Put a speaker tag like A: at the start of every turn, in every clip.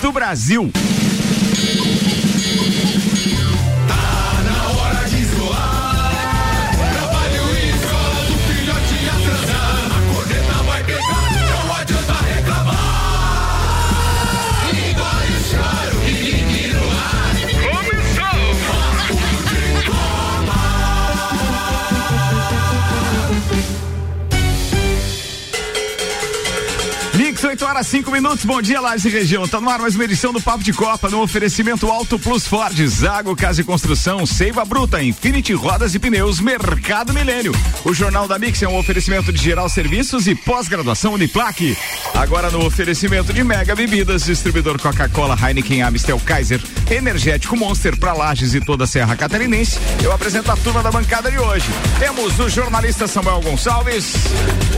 A: Do Brasil. Horas 5 minutos. Bom dia, Lages e região. Tá no ar mais uma edição do Papo de Copa no oferecimento Alto Plus Ford, Zago Casa e Construção, Seiva Bruta, Infinity Rodas e Pneus, Mercado Milênio. O Jornal da Mix é um oferecimento de geral serviços e pós-graduação Uniplaque. Agora no oferecimento de Mega Bebidas, distribuidor Coca-Cola, Heineken, Amistel, Kaiser, Energético Monster para Lages e toda a Serra Catarinense. Eu apresento a turma da bancada de hoje. Temos o jornalista Samuel Gonçalves,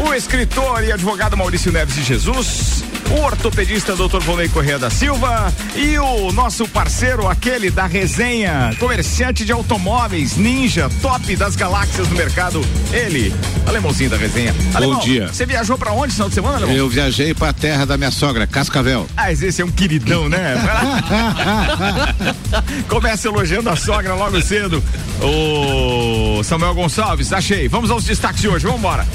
A: o escritor e advogado Maurício Neves de Jesus o ortopedista Dr. Volney Correia da Silva e o nosso parceiro, aquele da resenha, comerciante de automóveis, ninja, top das galáxias do mercado, ele, alemãozinho da resenha. Alemão,
B: Bom dia.
A: Você viajou pra onde final de semana, Alemão?
B: Eu viajei pra terra da minha sogra, Cascavel.
A: Ah, esse é um queridão, né? Começa elogiando a sogra logo cedo. O Samuel Gonçalves, achei. Vamos aos destaques de hoje, vamos embora.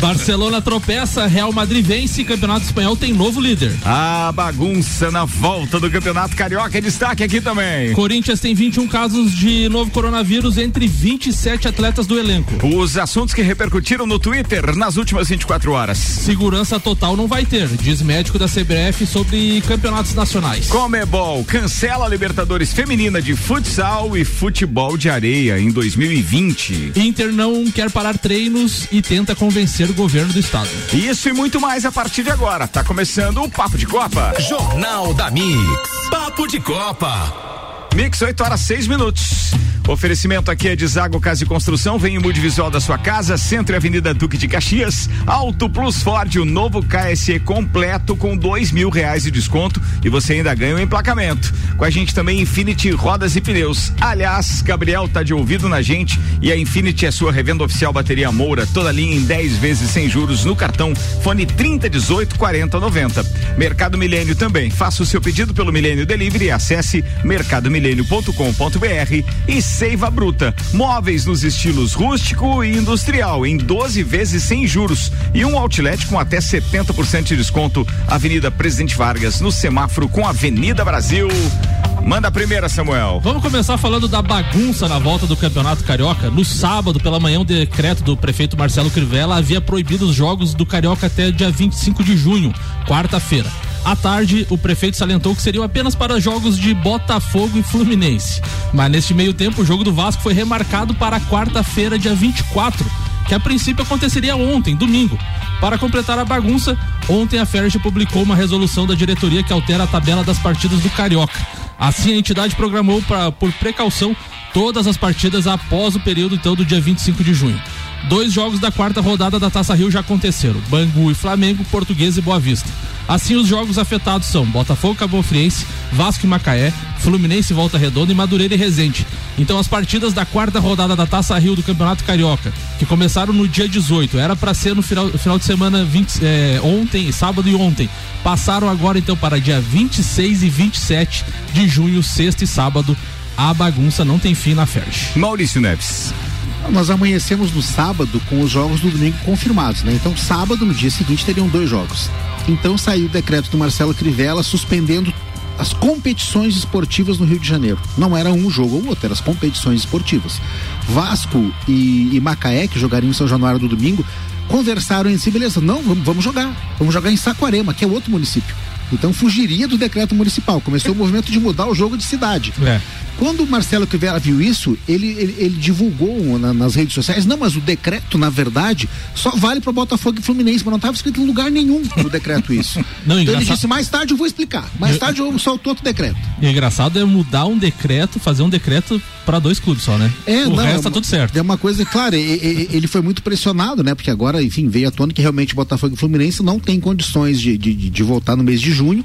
C: Barcelona tropeça, Real Madrid vence, Campeonato Espanhol tem novo líder.
A: A bagunça na volta do Campeonato Carioca é destaque aqui também.
C: Corinthians tem 21 casos de novo coronavírus entre 27 atletas do elenco.
A: Os assuntos que repercutiram no Twitter nas últimas 24 horas.
C: Segurança total não vai ter, diz médico da CBF sobre campeonatos nacionais.
A: Comebol cancela a Libertadores Feminina de futsal e futebol de areia em 2020.
C: Inter não quer parar treinos e tenta convencer o governo do estado.
A: Isso e muito mais a partir de agora. Tá começando o Papo de Copa.
D: Jornal da Mix. Papo de Copa.
A: Mix 8 horas 6 minutos. Oferecimento aqui é de Zago Casa e Construção. Vem em multivisual da sua casa, Centro e Avenida Duque de Caxias. Auto Plus Ford, o novo KSE completo com dois mil reais de desconto e você ainda ganha o um emplacamento. Com a gente também Infinity Rodas e Pneus. Aliás, Gabriel tá de ouvido na gente e a Infinity é sua revenda oficial bateria Moura, toda linha em 10 vezes sem juros no cartão. Fone 30 18 40 90. Mercado Milênio também. Faça o seu pedido pelo Milênio Delivery acesse mercadomilênio.com.br e Seiva Bruta. Móveis nos estilos rústico e industrial em 12 vezes sem juros e um outlet com até 70% de desconto. Avenida Presidente Vargas, no semáforo com Avenida Brasil. Manda a primeira, Samuel.
C: Vamos começar falando da bagunça na volta do Campeonato Carioca. No sábado, pela manhã, o decreto do prefeito Marcelo Crivella havia proibido os jogos do Carioca até dia 25 de junho, quarta-feira. À tarde, o prefeito salientou que seriam apenas para jogos de Botafogo e Fluminense. Mas neste meio tempo, o jogo do Vasco foi remarcado para quarta-feira, dia 24, que a princípio aconteceria ontem, domingo. Para completar a bagunça, ontem a Ferge publicou uma resolução da diretoria que altera a tabela das partidas do Carioca. Assim, a entidade programou pra, por precaução todas as partidas após o período então do dia 25 de junho. Dois jogos da quarta rodada da Taça Rio já aconteceram: Bangu e Flamengo, Português e Boa Vista. Assim, os jogos afetados são Botafogo, Cabo Friense, Vasco e Macaé, Fluminense, Volta Redonda e Madureira e Resende. Então, as partidas da quarta rodada da Taça Rio do Campeonato Carioca, que começaram no dia 18, era para ser no final, final de semana 20, é, ontem, sábado e ontem, passaram agora então para dia 26 e 27 de junho, sexta e sábado. A bagunça não tem fim na Ferge.
A: Maurício Neves.
E: Nós amanhecemos no sábado com os jogos do domingo confirmados, né? Então, sábado, no dia seguinte, teriam dois jogos. Então, saiu o decreto do Marcelo Crivella suspendendo as competições esportivas no Rio de Janeiro. Não era um jogo ou outro, eram as competições esportivas. Vasco e, e Macaé, que jogariam em São Januário do domingo, conversaram em si, beleza, não, vamos, vamos jogar. Vamos jogar em Saquarema, que é outro município. Então fugiria do decreto municipal. Começou o movimento de mudar o jogo de cidade.
C: É.
E: Quando o Marcelo Crivella viu isso, ele, ele, ele divulgou na, nas redes sociais, não, mas o decreto, na verdade, só vale para Botafogo e Fluminense, mas não estava escrito em lugar nenhum no decreto isso.
C: Não,
E: então ele
C: engraçado-
E: disse, mais tarde eu vou explicar. Mais
C: Eu-
E: tarde eu solto outro decreto.
C: E o engraçado é mudar um decreto, fazer um decreto para dois clubes só, né?
E: É,
C: o
E: não,
C: resto
E: é
C: tá
E: uma-
C: tudo certo.
E: É uma coisa, claro, ele foi muito pressionado, né? Porque agora, enfim, veio à tona que realmente Botafogo e Fluminense não tem condições de, de, de- de voltar no mês de junho.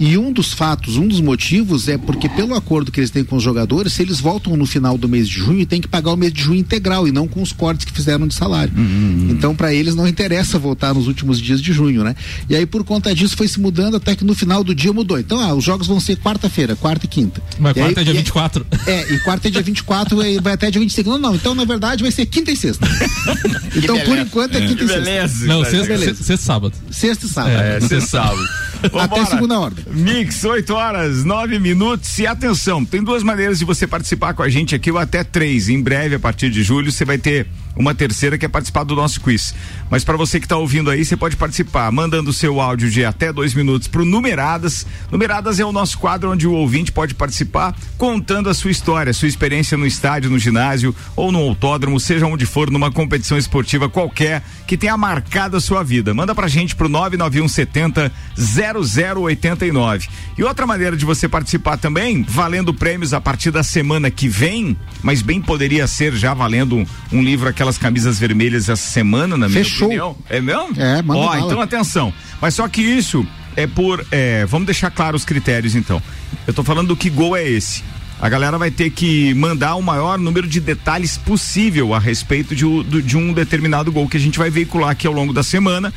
E: E um dos fatos, um dos motivos é porque pelo acordo que eles têm com os jogadores, se eles voltam no final do mês de junho, tem que pagar o mês de junho integral e não com os cortes que fizeram de salário. Uhum. Então para eles não interessa voltar nos últimos dias de junho, né? E aí por conta disso foi se mudando até que no final do dia mudou. Então, ah, os jogos vão ser quarta-feira, quarta e quinta.
C: Mas
E: e
C: quarta
E: aí,
C: é dia 24.
E: É, e quarta é dia 24 e vai até dia 25. Não, não, então na verdade vai ser quinta e sexta. então por enquanto é, quinta e sexta.
A: Beleza.
C: Não, sexta, sexta, sexta e sábado.
E: Sexta e sábado.
A: É, você sabe.
E: Até
A: Vambora.
E: segunda ordem.
A: Mix, 8 horas, 9 minutos. E atenção, tem duas maneiras de você participar com a gente aqui, ou até três. Em breve, a partir de julho, você vai ter uma terceira que é participar do nosso quiz. Mas para você que está ouvindo aí, você pode participar mandando seu áudio de até dois minutos pro Numeradas. Numeradas é o nosso quadro onde o ouvinte pode participar contando a sua história, sua experiência no estádio, no ginásio ou no autódromo, seja onde for, numa competição esportiva qualquer que tenha marcado a sua vida. Manda pra gente pro 99170 0089. E outra maneira de você participar também, valendo prêmios a partir da semana que vem, mas bem poderia ser já valendo um, um livro aquelas camisas vermelhas essa semana, na minha
E: Fechou.
A: opinião. É mesmo?
E: É, manda
A: Ó,
E: bala.
A: então atenção. Mas só que isso é por. é, vamos deixar claro os critérios então. Eu tô falando do que gol é esse. A galera vai ter que mandar o maior número de detalhes possível a respeito de, de um determinado gol que a gente vai veicular aqui ao longo da semana.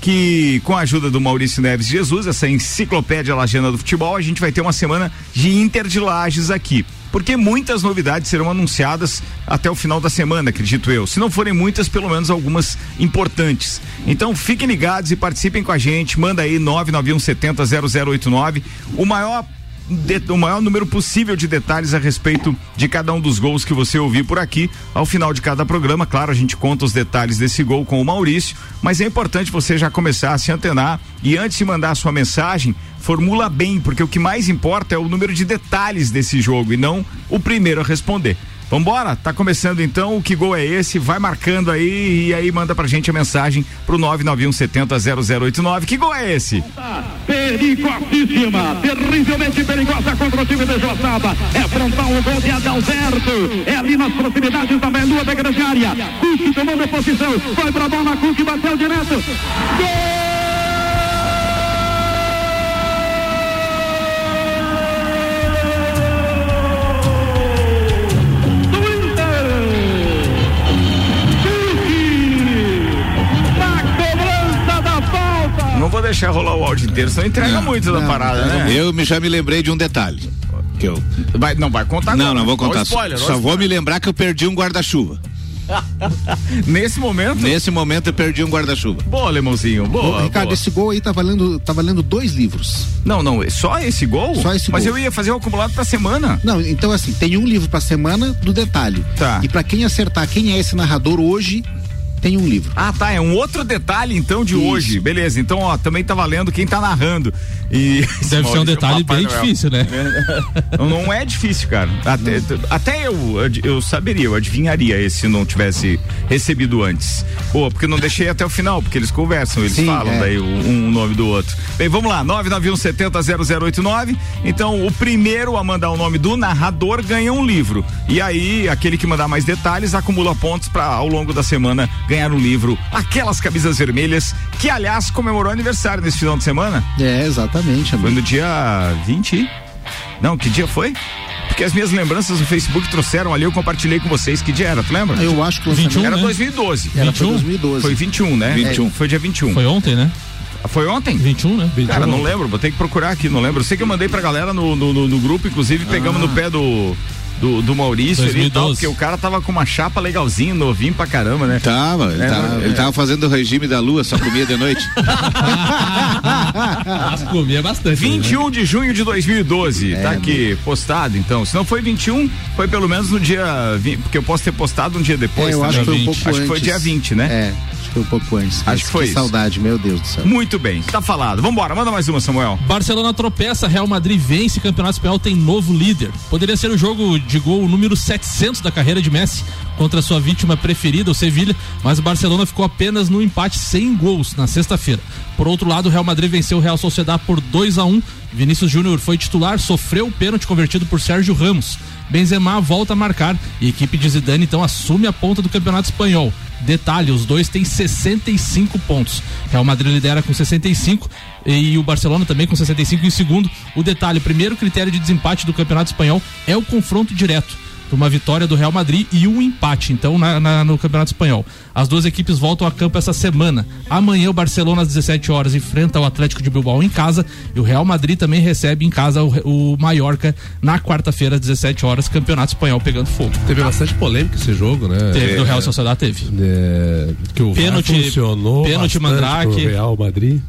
A: Que com a ajuda do Maurício Neves Jesus, essa enciclopédia lajana do futebol, a gente vai ter uma semana de Inter de Lages aqui. Porque muitas novidades serão anunciadas até o final da semana, acredito eu. Se não forem muitas, pelo menos algumas importantes. Então fiquem ligados e participem com a gente. Manda aí 99170 0089. O maior o maior número possível de detalhes a respeito de cada um dos gols que você ouviu por aqui. Ao final de cada programa, claro, a gente conta os detalhes desse gol com o Maurício, mas é importante você já começar a se antenar e antes de mandar a sua mensagem, formula bem, porque o que mais importa é o número de detalhes desse jogo e não o primeiro a responder. Vambora, tá começando então, o que gol é esse? Vai marcando aí e aí manda pra gente a mensagem pro 99170 0089. Que gol é esse?
F: perigosíssima, terrivelmente perigosa contra o time de Joaçaba. É frontal o gol de Adalberto. É ali nas proximidades da meia-lua da grande área. Cook tomando posição. Foi pra bola, Cook bateu direto. Gol!
A: Não vou deixar rolar o áudio inteiro, senão entrega muito da
E: não,
A: parada,
E: não,
A: né?
B: Eu me- já me lembrei de um detalhe. Que eu,
A: Vai, não vai contar
B: não,
A: agora.
B: não vou contar.
A: spoiler,
B: só
A: um
B: vou me lembrar que eu perdi um guarda-chuva.
A: Nesse momento.
B: Nesse momento eu perdi um guarda-chuva.
A: Boa, alemãozinho. Boa.
E: Ô, Ricardo,
A: boa.
E: esse gol aí tá valendo, tá valendo dois livros.
A: Não, não, é só esse gol?
E: Só esse
A: Mas
E: gol.
A: eu ia fazer o acumulado pra semana.
E: Não, então assim, tem um livro pra semana do detalhe.
A: Tá.
E: E pra quem acertar quem é esse narrador hoje, tem um livro.
A: Ah, tá. É um outro detalhe, então, de
E: Isso.
A: hoje. Beleza. Então, ó, também tá valendo quem tá narrando. E.
C: Deve ser um
A: Maurício,
C: detalhe bem
A: Noel.
C: difícil, né?
A: Não, é difícil, cara. Até, até eu, eu saberia, eu adivinharia esse se não tivesse recebido antes. Pô, porque não deixei até o final, porque eles conversam, eles
E: Sim,
A: falam
E: é.
A: daí o- um nome do outro. Bem, vamos lá, 991700089. Então, o primeiro a mandar o nome do narrador ganha um livro. E aí, aquele que mandar mais detalhes acumula pontos para ao longo da semana ganhar um livro. Aquelas camisas vermelhas, que aliás comemorou aniversário nesse final de semana.
E: É, exatamente,
A: Foi
E: amigo.
A: no dia 20? Não, que dia foi? Porque as minhas lembranças no Facebook trouxeram ali, eu compartilhei com vocês. Que dia era, tu lembra?
E: Eu acho que o lançamento
C: 21,
A: Era
C: né?
A: 2012.
E: era foi
C: 21?
E: 2012.
A: Foi 21, né?
B: 21.
A: Foi dia 21.
C: Foi ontem, né?
A: Foi ontem?
C: 21, né?
A: Cara, não lembro, vou ter que procurar aqui, não lembro. Eu sei que eu mandei pra galera no, no, no- no grupo, inclusive pegamos no pé do. Do, do Maurício ali e tal,
C: 2012.
A: porque o cara tava com uma chapa legalzinha, novinho pra caramba, né?
B: Tava, ele,
A: É,
B: tava,
A: não,
B: ele
A: é.
B: tava fazendo o regime da lua, só comia de noite.
C: Mas comia bastante.
A: 21 de junho de 2012,
E: É,
A: tá aqui postado então. Se não foi 21, foi pelo menos no dia 20, porque eu posso ter postado um dia depois.
E: É, eu
A: tá?
E: acho que foi um
C: 20.
E: pouco
A: Acho
E: antes.
A: que foi dia 20, né?
E: É, acho que foi um pouco antes. Mas
A: que foi
E: que saudade, meu Deus do céu.
A: Muito bem, tá falado. Vambora, manda mais uma, Samuel.
C: Barcelona tropeça, Real Madrid vence, Campeonato Espanhol tem novo líder. Poderia ser o jogo de gol número 700 da carreira de Messi contra sua vítima preferida, o Sevilha, mas o Barcelona ficou apenas no empate sem gols na sexta-feira. Por outro lado, o Real Madrid venceu o Real Sociedad por 2 a 1. Vinícius Júnior foi titular, sofreu o pênalti convertido por Sérgio Ramos. Benzema volta a marcar e a equipe de Zidane então assume a ponta do Campeonato Espanhol. Detalhe, os dois têm 65 pontos. Real Madrid lidera com 65 e o Barcelona também com 65 em segundo. O detalhe, o primeiro critério de desempate do Campeonato Espanhol é o confronto direto uma vitória do Real Madrid e um empate, então, na, na, no Campeonato Espanhol. As duas equipes voltam a campo essa semana. Amanhã o Barcelona às 17 horas enfrenta o Atlético de Bilbao em casa e o Real Madrid também recebe em casa o, o Mallorca na quarta-feira às 17 horas, Campeonato Espanhol pegando fogo.
G: Teve bastante polêmica esse jogo, né?
C: Teve, é, do Real Sociedade teve.
G: É, que o
C: pênalti,
G: funcionou
C: pênalti Mandrake.
G: Real Madrid.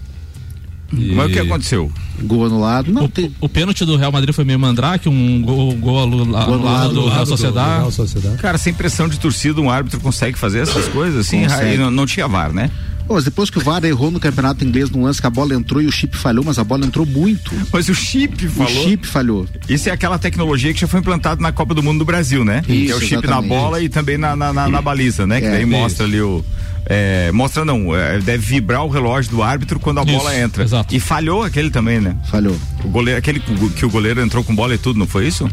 A: E... Mas o que aconteceu?
E: Gol anulado. Não,
C: o,
E: tem...
C: o pênalti do Real Madrid foi meio mandrake, um gol, gol anulado, anulado do, do Real Sociedade.
A: Cara, sem pressão de torcida, um árbitro consegue fazer essas coisas assim? Aí não, não tinha VAR, né?
E: Pô, mas depois que o VAR errou no campeonato inglês num lance que a bola entrou e o chip falhou, mas a bola entrou muito.
A: Mas o chip falou.
E: O chip falhou.
A: Isso é aquela tecnologia que já foi implantada na Copa do Mundo do Brasil, né? Isso, que é o chip exatamente. na bola e também na, na, na, na baliza, né? Que é, daí mostra ali o. É, mostra não, é, deve vibrar o relógio do árbitro quando a Isso, bola entra.
C: Exato.
A: E falhou aquele também, né?
E: Falhou.
A: O goleiro, aquele que o goleiro entrou com bola e tudo, não foi isso?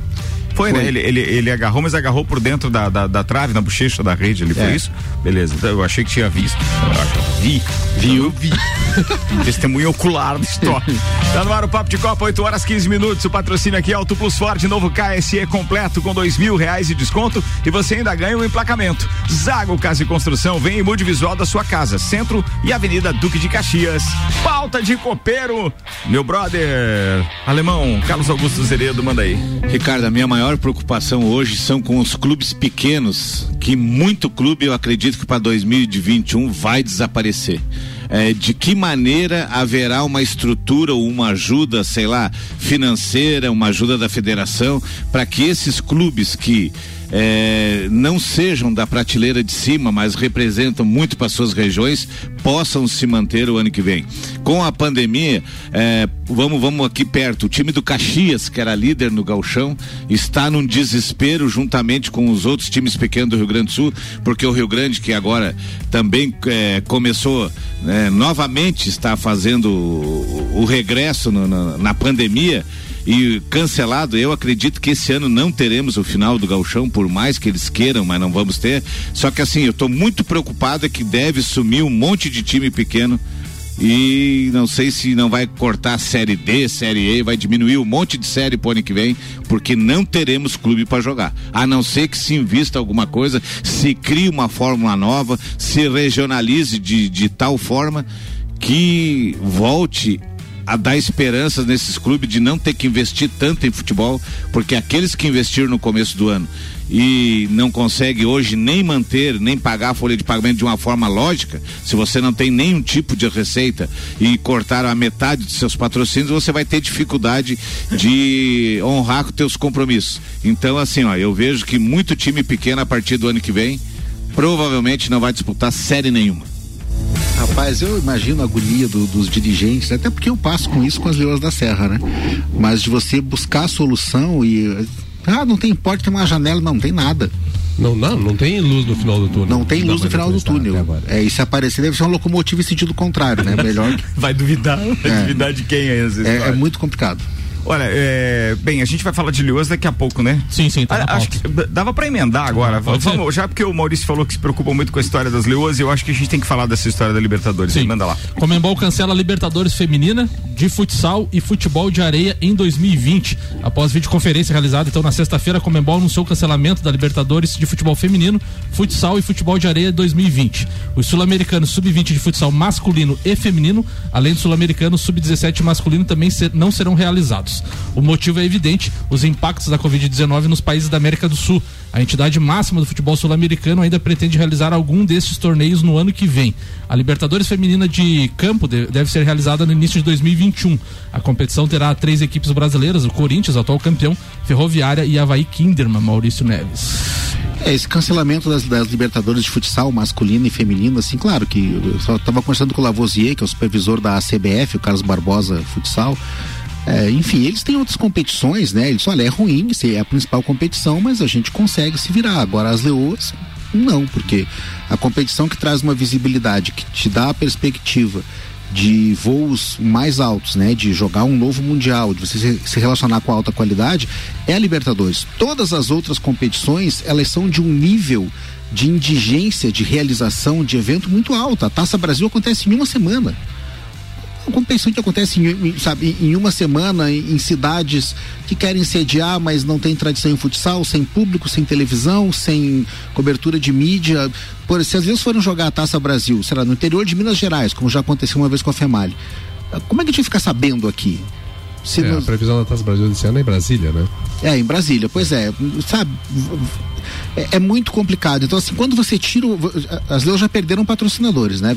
A: Foi, né? foi. né? Ele, ele, ele agarrou, mas agarrou por dentro da, da, da trave, na bochecha da rede ali, é. foi isso? Beleza, então, eu achei que tinha visto. Eu vi, vi, eu vi. Testemunho ocular do estoque. tá no ar o Papo de Copa, 8 horas 15 minutos. O patrocínio aqui é Auto Plus Ford, novo KSE completo com dois mil reais de desconto e você ainda ganha um emplacamento. Zago Casa e Construção, vem e mude visual da sua casa. Centro e Avenida Duque de Caxias. Pauta de copeiro, meu brother alemão, Carlos Augusto Zeredo, manda aí.
B: Ricardo, a minha maior maior preocupação hoje são com os clubes pequenos, que muito clube eu acredito que para 2021 vai desaparecer. É, de que maneira haverá uma estrutura ou uma ajuda, sei lá, financeira, uma ajuda da federação, para que esses clubes que é, não sejam da prateleira de cima, mas representam muito para suas regiões, possam se manter o ano que vem. Com a pandemia, é, vamos, vamos aqui perto, o time do Caxias, que era líder no Galchão, está num desespero juntamente com os outros times pequenos do Rio Grande do Sul, porque o Rio Grande, que agora também é, começou né, novamente, está fazendo o, o regresso no, na, na pandemia e cancelado. Eu acredito que esse ano não teremos o final do Gauchão, por mais que eles queiram, mas não vamos ter. Só que assim, eu estou muito preocupado é que deve sumir um monte de time pequeno e não sei se não vai cortar série D, série E, vai diminuir um monte de série pro ano que vem, porque não teremos clube para jogar. A não ser que se invista alguma coisa, se crie uma fórmula nova, se regionalize de, de tal forma que volte a dar esperanças nesses clubes de não ter que investir tanto em futebol, porque aqueles que investiram no começo do ano e não consegue hoje nem manter, nem pagar a folha de pagamento de uma forma lógica, se você não tem nenhum tipo de receita e cortar a metade dos seus patrocínios, você vai ter dificuldade de honrar com teus compromissos. Então, assim, ó, eu vejo que muito time pequeno a partir do ano que vem provavelmente não vai disputar série nenhuma.
E: Rapaz, eu imagino a agonia do, dos dirigentes, até porque eu passo com isso com as leoas da serra, né? Mas de você buscar a solução e. Ah, não tem porta, tem uma janela, não, não tem nada.
G: Não, não, não tem luz no final do túnel.
E: Não tem luz no final do túnel. É, e se aparecer deve ser uma locomotiva em sentido contrário, né? Melhor que...
A: Vai duvidar, vai é. duvidar de quem é essa
E: é, é muito complicado.
A: Olha, é, bem, a gente vai falar de Lioas daqui a pouco, né?
C: Sim, sim, tá
A: a, Acho que dava para emendar agora. Vamos, já porque o Maurício falou que se preocupa muito com a história das Leoas, eu acho que a gente tem que falar dessa história da Libertadores. Sim. Manda lá.
C: Comembol cancela a Libertadores feminina de futsal e futebol de areia em 2020. Após videoconferência realizada então na sexta-feira, a Comembol anunciou o cancelamento da Libertadores de futebol feminino, futsal e futebol de areia 2020. Os sul-americanos sub-20 de futsal masculino e feminino, além do sul-americano sub-17 masculino também ser, não serão realizados. O motivo é evidente: os impactos da Covid-19 nos países da América do Sul. A entidade máxima do futebol sul-americano ainda pretende realizar algum desses torneios no ano que vem. A Libertadores Feminina de Campo deve ser realizada no início de 2021. A competição terá três equipes brasileiras: o Corinthians, atual campeão, Ferroviária e Havaí Kinderman, Maurício Neves.
E: É, esse cancelamento das, das, Libertadores de futsal masculino e feminino, assim, claro que eu estava conversando com o Lavoisier, que é o supervisor da CBF, o Carlos Barbosa Futsal. É, enfim, eles têm outras competições, né? Eles, olha, é ruim, é a principal competição, mas a gente consegue se virar. Agora, as leoas, não, porque a competição que traz uma visibilidade, que te dá a perspectiva de voos mais altos, né? De jogar um novo mundial, de você se, relacionar com alta qualidade, é a Libertadores. Todas as outras competições, elas são de um nível de indigência, de realização de evento muito alto. A Taça Brasil acontece em uma semana competição que acontece em, sabe, em uma semana em, cidades que querem sediar, mas não tem tradição em futsal, sem público, sem televisão, sem cobertura de mídia. Por, se às vezes forem jogar a Taça Brasil, será no interior de Minas Gerais, como já aconteceu uma vez com a FEMALI, como é que a gente vai ficar sabendo aqui?
G: Se é, A previsão da Taça Brasil desse ano é em Brasília, né?
E: É, em Brasília, pois é. Sabe, é, é, muito complicado. Então, assim, quando você tira. As leis já perderam patrocinadores, né?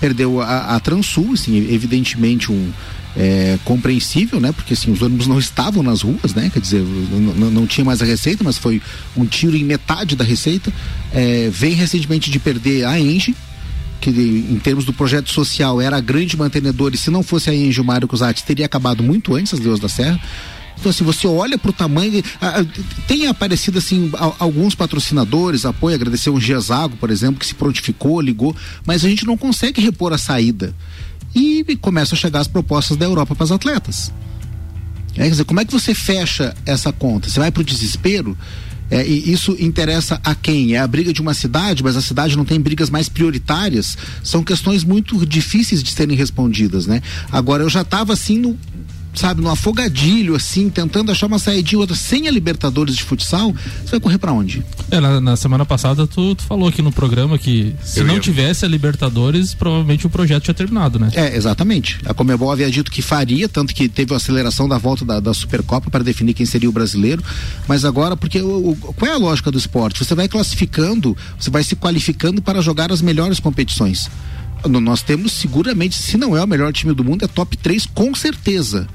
E: Perdeu a, a Transul, assim, evidentemente um. É, compreensível, né? Porque assim, os ônibus não estavam nas ruas, né? Quer dizer, não, não tinha mais a receita, mas foi um tiro em metade da receita. É, vem recentemente de perder a Engie, que em termos do projeto social era a grande mantenedora, e se não fosse a Engie, o Mário Cusati teria acabado muito antes, as Deus da Serra. Então, assim, você olha para o tamanho. tem aparecido, assim, alguns patrocinadores, apoio, agradecer o Giazago, por exemplo, que se prontificou, ligou, mas a gente não consegue repor a saída. E começam a chegar as propostas da Europa para as atletas. É, quer dizer, como é que você fecha essa conta? Você vai para o desespero? É, e isso interessa a quem? É a briga de uma cidade, mas a cidade não tem brigas mais prioritárias. São questões muito difíceis de serem respondidas, né? Agora, eu já estava assim no, sabe, no afogadilho, assim, tentando achar uma saída outra, sem a Libertadores de futsal, você vai correr para onde?
C: É, na, na, semana passada tu, tu, falou aqui no programa que se Eu não ia... tivesse a Libertadores, provavelmente o projeto tinha terminado, né?
E: É, exatamente. A Comebol havia dito que faria, tanto que teve a aceleração da volta da, da Supercopa para definir quem seria o brasileiro, mas agora, porque o, o, qual é a lógica do esporte? Você vai classificando, você vai se qualificando para jogar as melhores competições nós temos seguramente, se não é o melhor time do mundo, é top 3 com certeza.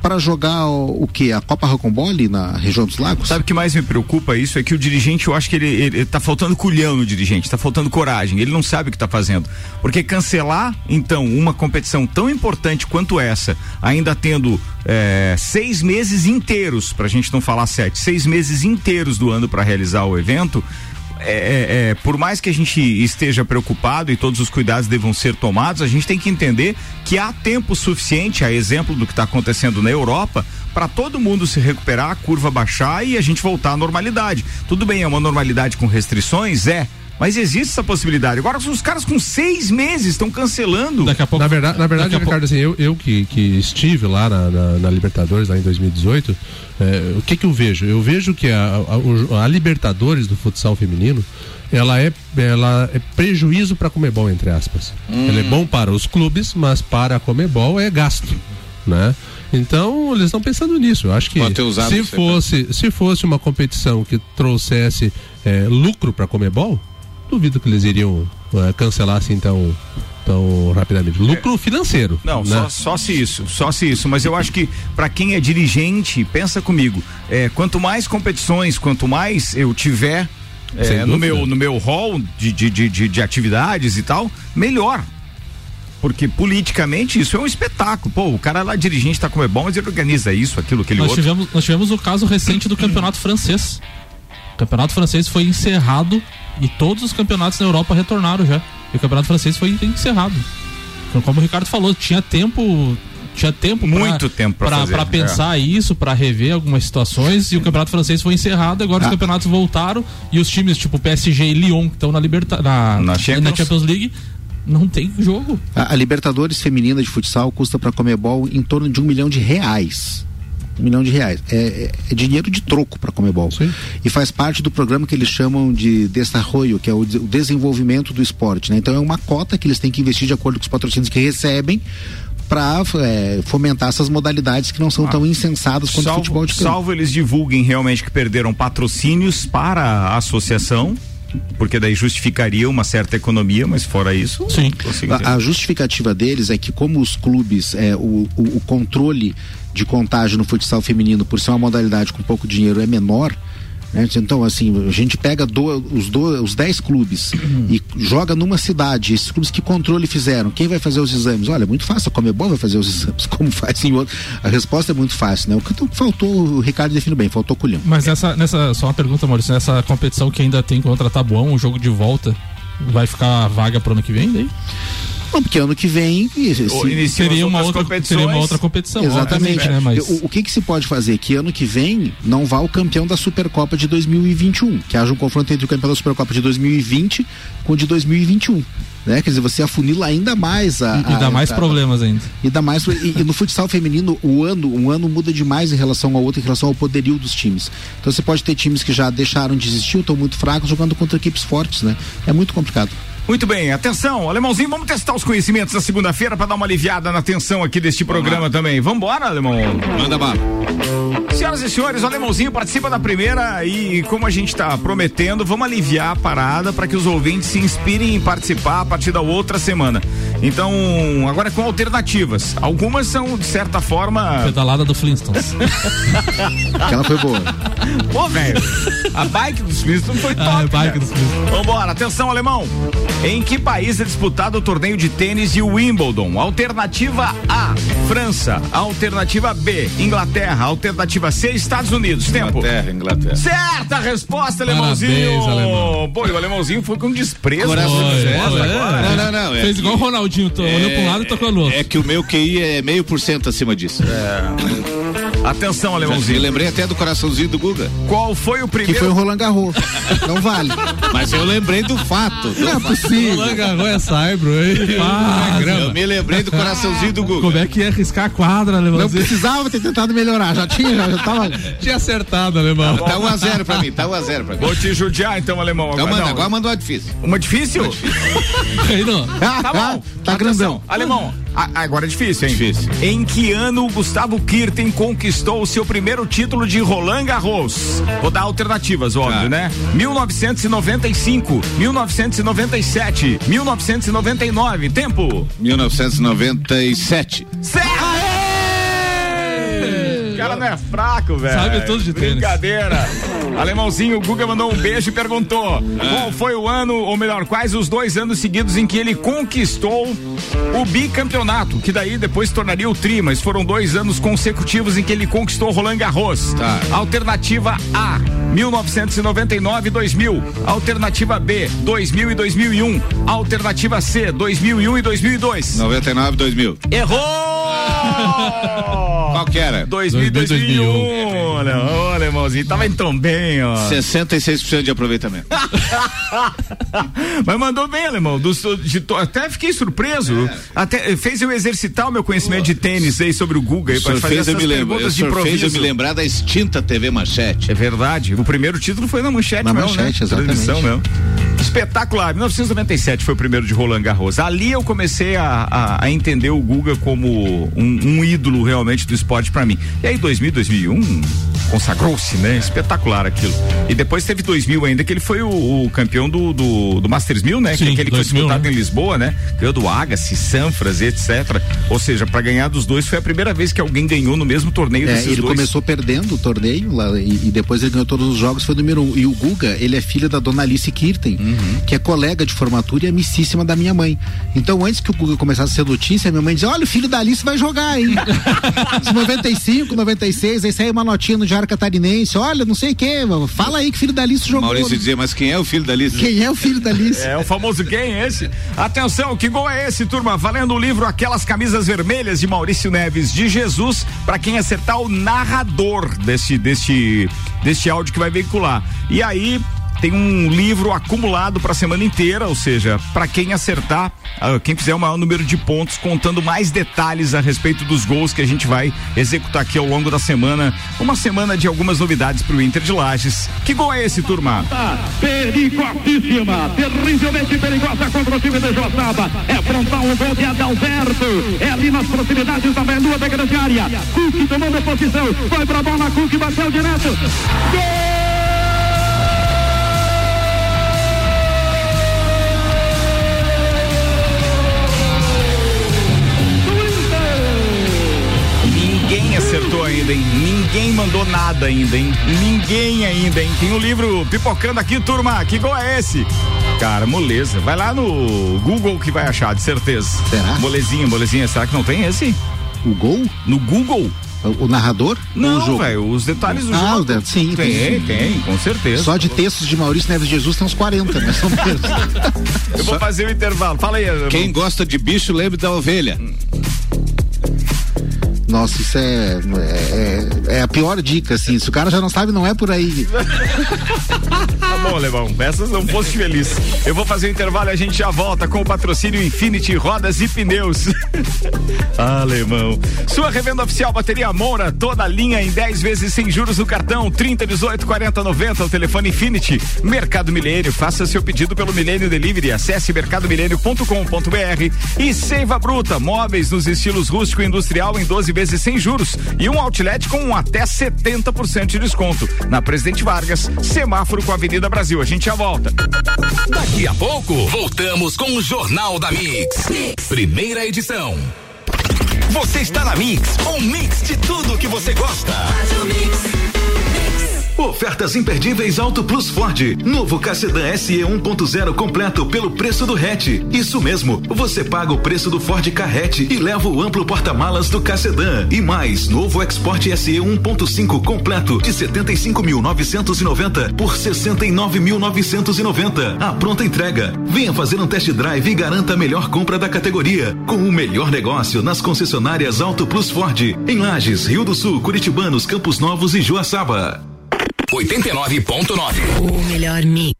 E: Para jogar o, o que? A Copa Rocambole na região dos lagos?
A: Sabe o que mais me preocupa isso? É que o dirigente, eu acho que ele, ele, tá faltando culhão no dirigente, tá faltando coragem, ele não sabe o que tá fazendo. Porque cancelar, então, uma competição tão importante quanto essa, ainda tendo é, seis meses inteiros, pra gente não falar sete, seis meses inteiros do ano para realizar o evento, é, é, é, por mais que a gente esteja preocupado e todos os cuidados devam ser tomados, a gente tem que entender que há tempo suficiente, a exemplo do que está acontecendo na Europa, para todo mundo se recuperar, a curva baixar e a gente voltar à normalidade. Tudo bem, é uma normalidade com restrições? É. Mas existe essa possibilidade. Agora, os caras com seis meses estão cancelando.
G: Daqui a pouco. Na verdade, na verdade Ricardo, pouco... assim, eu, eu que, que estive lá na, na, na Libertadores, lá em 2018, é, o que que eu vejo? Eu vejo que a, a, a Libertadores do futsal feminino ela é, ela é prejuízo para a Comebol, entre aspas. Hum. Ela é bom para os clubes, mas para a Comebol é gasto, né? Então, eles estão pensando nisso. Eu acho que se fosse, se fosse uma competição que trouxesse é, lucro para a Comebol, duvido que eles iriam é, cancelar assim tão, tão rapidamente. Lucro é. financeiro.
A: Não, né? só, só se isso, só se isso. Mas eu acho que para quem é dirigente, pensa comigo, é, quanto mais competições, quanto mais eu tiver é, no meu no meu hall de, de, de, de, atividades e tal, melhor. Porque politicamente isso é um espetáculo. Pô, o cara lá dirigente tá como é bom, mas ele organiza isso, aquilo, aquele
C: nós
A: outro.
C: Tivemos, nós tivemos o caso recente do campeonato francês. O campeonato francês foi encerrado e todos os campeonatos na Europa retornaram já. E o campeonato francês foi encerrado. Então, como o Ricardo falou, tinha tempo tinha tempo
A: muito pra, tempo
C: para pensar é. isso, para rever algumas situações e o campeonato francês foi encerrado. Agora ah. os campeonatos voltaram e os times tipo PSG e Lyon que estão na Liberta na, na, Champions. na Champions League não tem jogo.
E: A, a Libertadores feminina de futsal custa para Comebol em torno de um milhão de reais um milhão de reais. É, é, é dinheiro de troco para a Comebol. Sim. E faz parte do programa que eles chamam de desarrollo, que é o, o desenvolvimento do esporte. Né? Então é uma cota que eles têm que investir de acordo com os patrocínios que recebem para é, fomentar essas modalidades que não são ah, tão insensadas quanto salvo, o futebol de
A: campo. Salvo eles divulguem realmente que perderam patrocínios para a associação, porque daí justificaria uma certa economia, mas fora isso.
E: Sim. A, a, justificativa deles é que, como os clubes, é, o, o, o controle de contágio no futsal feminino, por ser uma modalidade com pouco dinheiro, é menor. Né? Então, assim, a gente pega do, os, do, os 10 clubes uhum. e joga numa cidade, esses clubes que controle fizeram, quem vai fazer os exames? Olha, é muito fácil, a Comebol vai fazer os exames, como faz em outro. A resposta é muito fácil, né? O que faltou, o Ricardo definiu bem, faltou culhão.
C: Mas nessa, nessa, só uma pergunta, Maurício, nessa competição que ainda tem contra Tabuão, o jogo de volta, vai ficar vaga pro ano que vem daí?
E: Não, porque ano que vem. Esse,
C: seria, uma outra, seria uma outra competição.
E: Exatamente. Né? Mas... O, o, que, que se pode fazer? Que ano que vem não vá o campeão da Supercopa de 2021. Que haja um confronto entre o campeão da Supercopa de 2020 com o de 2021 né? Quer dizer, você afunila ainda mais a.
C: E, a, dá mais a, problemas ainda.
E: E dá mais. E, e, no futsal feminino, o ano, um ano muda demais em relação ao outro, em relação ao poderio dos times. Então você pode ter times que já deixaram de existir, estão muito fracos, jogando contra equipes fortes, né? É muito complicado.
A: Muito bem, atenção, alemãozinho, vamos testar os conhecimentos na segunda-feira para dar uma aliviada na tensão aqui deste programa também. Vamos embora, alemão?
B: Manda bala.
A: Senhoras e senhores, o alemãozinho participa da primeira e, como a gente está prometendo, vamos aliviar a parada para que os ouvintes se inspirem em participar a partir da outra semana. Então, agora com alternativas. Algumas são, de certa forma.
C: Pedalada do Flintstones.
E: Aquela foi boa.
A: Pô, velho. A bike dos Flintstones foi top. Ah, a bike dos Flintstones. Vambora, atenção, alemão. Em que país é disputado o torneio de tênis e o Wimbledon? Alternativa A, França. Alternativa B, Inglaterra. Alternativa C, Estados Unidos. Tempo.
B: Inglaterra, Inglaterra.
A: Certa resposta, alemãozinho. Parabéns, alemão. Pô, o alemãozinho foi com desprezo.
B: Coração, é,
C: não, não, não. É Fez igual o Ronaldinho, é, olhou pra um lado e tocou no outro.
B: É que o meu QI é meio por cento acima disso. É.
A: Atenção, alemãozinho.
B: Eu lembrei até do coraçãozinho do Guga.
A: Qual foi o primeiro?
E: Que foi o Roland Garros. Não vale.
B: Mas eu lembrei do fato.
E: Não é possível.
C: Roland Garros é saibro, hein?
B: Ah, eu me lembrei do coraçãozinho do Guga.
C: Como é que ia arriscar a quadra, alemãozinho?
E: Não precisava ter tentado melhorar. Já tinha, já, já tava.
C: tinha acertado, alemão.
B: Tá 1 a 0 pra mim, tá 1 a 0 pra mim.
A: Vou te judiar então, alemão.
B: Então agora, manda, agora mandou uma difícil.
A: Uma difícil? Uma difícil. tá bom. Tá grandão. Alemão, agora é difícil, hein?
B: Difícil.
A: Em que ano Gustavo Kirten conquistou o seu primeiro título de Roland Garros? Vou dar alternativas, óbvio, tá. né? 1995, 1997, 1999. Tempo?
B: 1997.
A: Certo! Cara não é fraco, velho.
C: Sabe tudo de
A: tênis. Brincadeira. Alemãozinho, o Guga mandou um beijo e perguntou: ah. qual foi o ano, ou melhor, quais os dois anos seguidos em que ele conquistou o bicampeonato? Que daí depois se tornaria o tri, mas foram dois anos consecutivos em que ele conquistou Roland Garros.
B: Tá.
A: Alternativa A, 1999 e 2000. Alternativa B, 2000 e 2001. Alternativa C, 2001 e 2002.
B: 99 e 2000.
A: Errou!
B: Qual que era?
A: 2000 e 2001. Olha, olha, irmãozinho, tava tão bem, ó.
B: 66% de aproveitamento.
A: Mas mandou bem, alemão. Do, de, até fiquei surpreso. É. Até fez eu exercitar o meu conhecimento de tênis aí sobre o Google. Aí,
B: o fez eu me lembrar. fez eu me lembrar da extinta TV Manchete.
A: É verdade. O primeiro título foi na Manchete, na
E: mesmo, Manchete, né? exatamente.
A: Transmissão mesmo. Espetacular. 1997 foi o primeiro de Roland Garros. Ali eu comecei a, a, a entender o Guga como um, um ídolo realmente do esporte para mim. E aí 2000, 2001 consagrou-se, né? Espetacular aquilo. E depois teve 2000 ainda que ele foi o, o campeão do, do, do, Masters 1000, né? Sim, que aquele 2000, foi disputado né? em Lisboa, né? Ganhou do Agassi, Sanfras, etc. Ou seja, para ganhar dos dois foi a primeira vez que alguém ganhou no mesmo torneio
E: é,
A: desses
E: ele
A: dois.
E: começou perdendo o torneio lá e, e, depois ele ganhou todos os jogos, foi o número um. E o Guga, ele é filho da dona Alice Kirten, uhum. que é colega de formatura e amicíssima da minha mãe. Então antes que o Guga começasse a ser notícia, minha mãe dizia, olha, o filho da Alice vai jogar, hein? 95, 96, aí saiu uma notinha no Diário Catarinense, olha, não sei o que, fala aí que filho da Alice jogou.
B: Maurício dizia, mas quem é o filho da Alice?
E: Quem é o filho da Alice?
A: É o famoso quem é esse? Atenção, que gol é esse, turma? Valendo o livro Aquelas Camisas Vermelhas de Maurício Neves de Jesus, para quem acertar o narrador deste, deste, deste áudio que vai veicular. E aí, tem um livro acumulado para a semana inteira, ou seja, para quem acertar, uh, quem fizer o maior número de pontos, contando mais detalhes a respeito dos gols que a gente vai executar aqui ao longo da semana. Uma semana de algumas novidades para o Inter de Lages. Que gol é esse, turma?
F: Perigosíssima, terrivelmente perigosa contra o time de Joçaba. É frontal o gol de Adalberto. É ali nas proximidades da meia da grande área. Cook tomando posição, foi para a bola, Cook bateu direto. Gol!
A: Ainda, hein? Ninguém mandou nada ainda, hein? Ninguém ainda, hein? Tem o um livro pipocando aqui, turma. Que gol é esse? Cara, moleza. Vai lá no Google que vai achar, de certeza.
E: Será?
A: Molezinha, molezinha. Será que não tem esse?
E: O gol?
A: No Google?
E: O, narrador?
A: Não, velho, os detalhes do
E: Ah,
A: jogo.
E: de- sim,
A: tem,
E: tem,
A: tem, com certeza.
E: Só de textos de Maurício Neves Jesus tem uns 40, mais ou menos.
A: Eu vou fazer o intervalo. Fala aí.
B: Quem gosta de bicho, lembre da ovelha.
E: Nossa, isso é, é, é a pior dica, assim. Se o cara já não sabe, não é por aí.
A: Tá bom, Levão. Essas não fosse feliz. Eu vou fazer o intervalo e a gente já volta com o patrocínio Infinity Rodas e Pneus. Alemão. Sua revenda oficial Bateria Moura, toda a linha em 10 vezes sem juros no cartão, 30, 18, 40, 90, o telefone Infinity. Mercado Milênio, faça seu pedido pelo Milênio Delivery, acesse mercadomilênio.com.br e Seiva Bruta, móveis nos estilos rústico e industrial em 12 vezes sem juros e um outlet com até 70% de desconto. Na Presidente Vargas, semáforo com a Avenida Brasil. A gente já volta.
D: Daqui a pouco, voltamos com o Jornal da Mix. Primeira edição. Você está na Mix, um mix de tudo que você gosta. Ofertas imperdíveis Auto Plus Ford. Novo K-Sedan SE 1.0 completo pelo preço do hatch. Isso mesmo, você paga o preço do Ford K-Hatch e leva o amplo porta-malas do K-Sedan. E mais, novo Export SE 1.5 completo de 75.990 por 69.990. A pronta entrega. Venha fazer um test drive e garanta a melhor compra da categoria. Com o melhor negócio nas concessionárias Auto Plus Ford. Em Lages, Rio do Sul, Curitibanos, Campos Novos e Joaçaba. 89.9.
H: O melhor mix.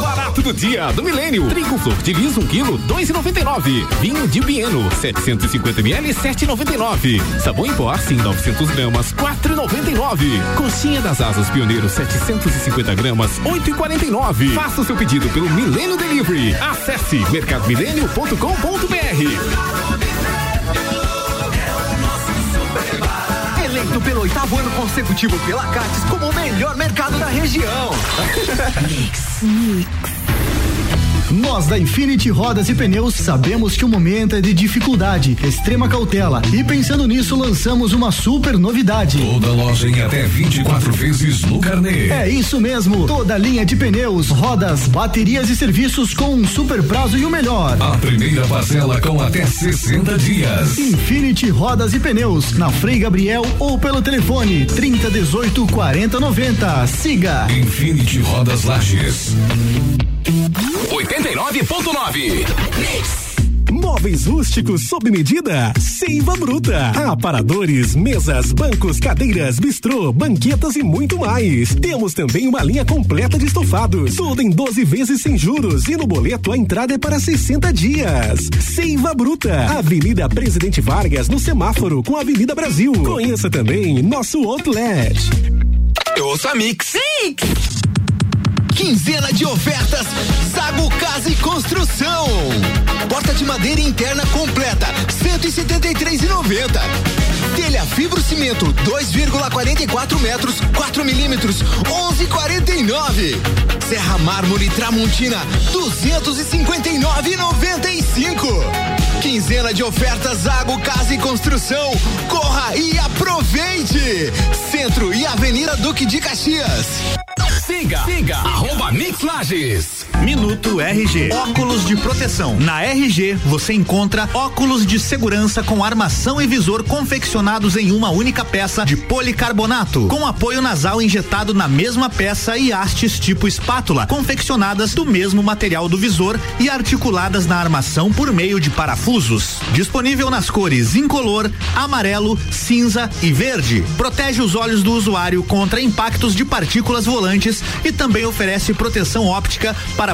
I: Barato do dia do Milênio. Trigo flor de lis, 1 quilo, 2,99. Vinho de Bieno, 750 ml, 7,99. Sabão em pó, sim, 900 gramas, 4,99. Coxinha das asas pioneiro, 750 gramas, 8,49. Faça o seu pedido pelo Milênio Delivery. Acesse mercadomilênio.com.br.
J: pelo oitavo ano consecutivo pela Cates como o melhor mercado da região.
K: Nós da Infinity Rodas e Pneus sabemos que o momento é de dificuldade, extrema cautela e pensando nisso lançamos uma super novidade.
D: Toda loja em até 24 vezes no carnê.
K: É isso mesmo, toda linha de pneus, rodas, baterias e serviços com um super prazo e o melhor.
D: A primeira parcela com até 60 dias.
K: Infinity Rodas e Pneus, na Frei Gabriel ou pelo telefone 30 18 40 90. Siga
D: Infinity Rodas Lages. 89.9.
L: Móveis rústicos sob medida, Seiva Bruta. Aparadores, mesas, bancos, cadeiras, bistrô, banquetas e muito mais. Temos também uma linha completa de estofados, tudo em 12 vezes sem juros e no boleto a entrada é para 60 dias. Seiva Bruta, Avenida Presidente Vargas, no semáforo com a Avenida Brasil. Conheça também nosso outlet.
D: Ouça Mix.
J: Quinzena de ofertas Zago Casa e Construção. Porta de madeira interna completa, 173,90. Telha fibro cimento, 2,44 metros, 4 milímetros, 11,49. Serra mármore Tramontina, 259,95. Quinzena de ofertas Zago Casa e Construção. Corra e aproveite. Centro e Avenida Duque de Caxias.
D: Siga, siga, arroba Mix Lages.
M: Minuto RG. Óculos de proteção. Na RG você encontra óculos de segurança com armação e visor confeccionados em uma única peça de policarbonato, com apoio nasal injetado na mesma peça e hastes tipo espátula, confeccionadas do mesmo material do visor e articuladas na armação por meio de parafusos. Disponível nas cores incolor, amarelo, cinza e verde. Protege os olhos do usuário contra impactos de partículas volantes e também oferece proteção óptica para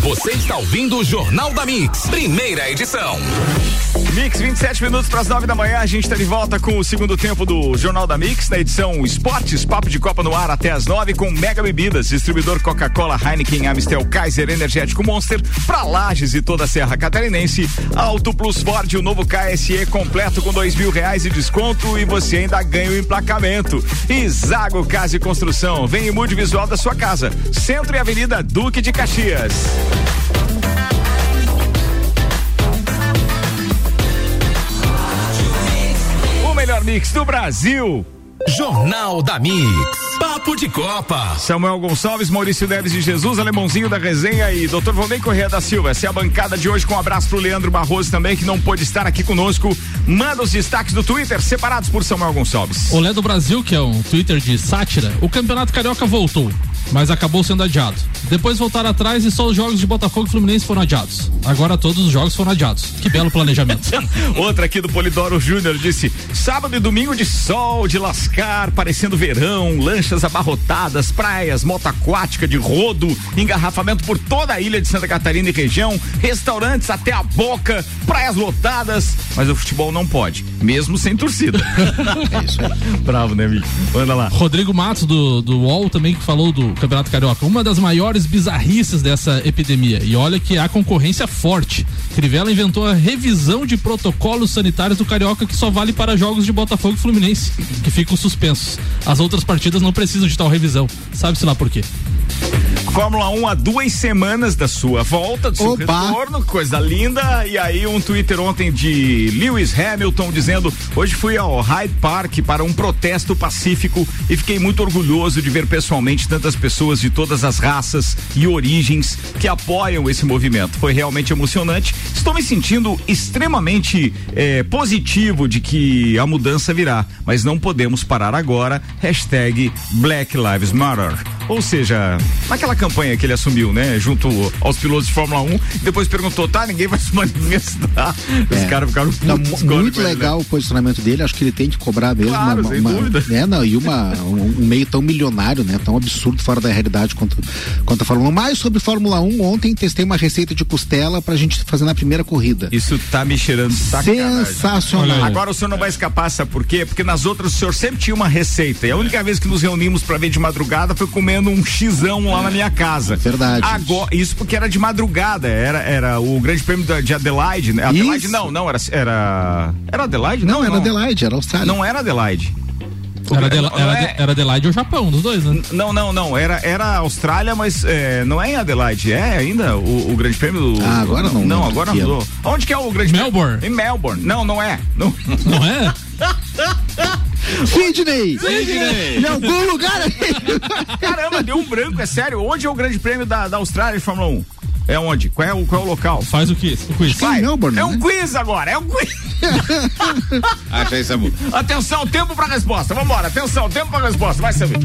D: Você está ouvindo o Jornal da Mix, primeira edição.
A: Mix, 27 minutos para as 9 da manhã. A gente está de volta com o segundo tempo do Jornal da Mix, na edição Esportes, Papo de Copa no ar até as 9 com Mega Bebidas, distribuidor Coca-Cola, Heineken, Amistel, Kaiser, Energético Monster, para Lages e toda a Serra Catarinense. Auto Plus Ford, o novo KSE completo com dois mil reais de desconto e você ainda ganha o emplacamento. E Zago Casa e Construção, vem e mude visual da sua casa. Centro e Avenida Duque de Caxias. Melhor mix do Brasil.
I: Jornal da Mix. Papo de Copa.
A: Samuel Gonçalves, Maurício Neves de Jesus, Alemãozinho da Resenha e Dr. Valdem Correia da Silva. Essa é a bancada de hoje com um abraço pro Leandro Barroso também, que não pôde estar aqui conosco. Manda os destaques do Twitter, separados por Samuel Gonçalves.
C: Olé do Brasil, que é um Twitter de sátira, o Campeonato Carioca voltou, mas acabou sendo adiado. Depois voltaram atrás e só os jogos de Botafogo e Fluminense foram adiados. Agora todos os jogos foram adiados. Que belo planejamento.
A: Outra aqui do Polidoro Júnior disse: sábado e domingo de sol, de lascar, parecendo verão, lanchas abarrotadas, praias, moto aquática de rodo, engarrafamento por toda a ilha de Santa Catarina e região, restaurantes até a boca, praias lotadas, mas o futebol não pode, mesmo sem torcida. é isso aí. Bravo, né, amigo? Manda lá.
C: Rodrigo Matos do, do UOL também que falou do Campeonato Carioca. Uma das maiores bizarrices dessa epidemia. E olha que há concorrência forte. Crivella inventou a revisão de protocolos sanitários do Carioca que só vale para jogos de Botafogo e Fluminense, que ficam suspensos. As outras partidas não precisam de tal revisão. Sabe-se lá por quê.
A: Fórmula 1 há duas semanas da sua volta, do seu
E: Opa.
A: retorno, coisa linda. E aí um Twitter ontem de Lewis Hamilton dizendo: hoje fui ao Hyde Park para um protesto pacífico e fiquei muito orgulhoso de ver pessoalmente tantas pessoas de todas as raças e origens que apoiam esse movimento. Foi realmente emocionante. Estou me sentindo extremamente eh, positivo de que a mudança virá, mas não podemos parar agora. Hashtag Black Lives Matter. Ou seja, naquela campanha que ele assumiu, né, junto aos pilotos de Fórmula 1, depois perguntou, tá, ninguém vai se manifestar. Os
E: É.
A: caras ficaram
E: Não,
A: putos com
E: muito
A: né?
E: legal o posicionamento dele, acho que ele tem que cobrar mesmo
A: Claro,
E: uma,
A: sem
E: uma-
A: dúvida.
E: né, não, e uma, um, um meio tão milionário, né, tão absurdo fora da realidade quanto, quanto a Fórmula 1. Mais sobre Fórmula 1, ontem testei uma receita de costela pra gente fazer na primeira corrida.
A: Isso tá me cheirando sacanagem.
E: Sensacional.
A: Agora o senhor não vai escapar, sabe por quê? Porque nas outras o senhor sempre tinha uma receita. E a única vez que nos reunimos pra ver de madrugada foi comendo um xizão lá na minha casa.
E: Verdade.
A: Agora, isso porque era de madrugada. Era, era o grande prêmio da- de Adelaide. Né? Adelaide
E: Isso.
A: não, não, era. Era, era Adelaide?
E: Não, era Adelaide, era Austrália.
A: Não era Adelaide.
C: Era,
A: Não,
C: Adela-
A: não
C: era,
A: é-
C: era Adelaide ou Japão, dos dois, né?
A: Não, não, não. Era, era Austrália, mas é, não é em Adelaide. É ainda o, o grande prêmio do.
E: Ah, agora não
A: Não,
E: lembro
A: agora mudou. Onde que é o grande
C: Melbourne.
A: prêmio? Em Melbourne. Não, não é. Não.
C: Não é?
E: Sydney!
A: Sydney!
E: Em algum lugar aí.
A: Caramba, deu um branco, é sério. Onde é o grande prêmio da, da Austrália de Fórmula 1? É onde? Qual é o, qual é o local?
C: Faz o quiz. O quiz.
A: Vai.
E: Melbourne,
A: é um
E: né?
A: quiz agora, é um quiz.
B: Isso, amor.
A: Atenção, tempo pra resposta. Vambora, atenção, tempo pra resposta. Vai saber.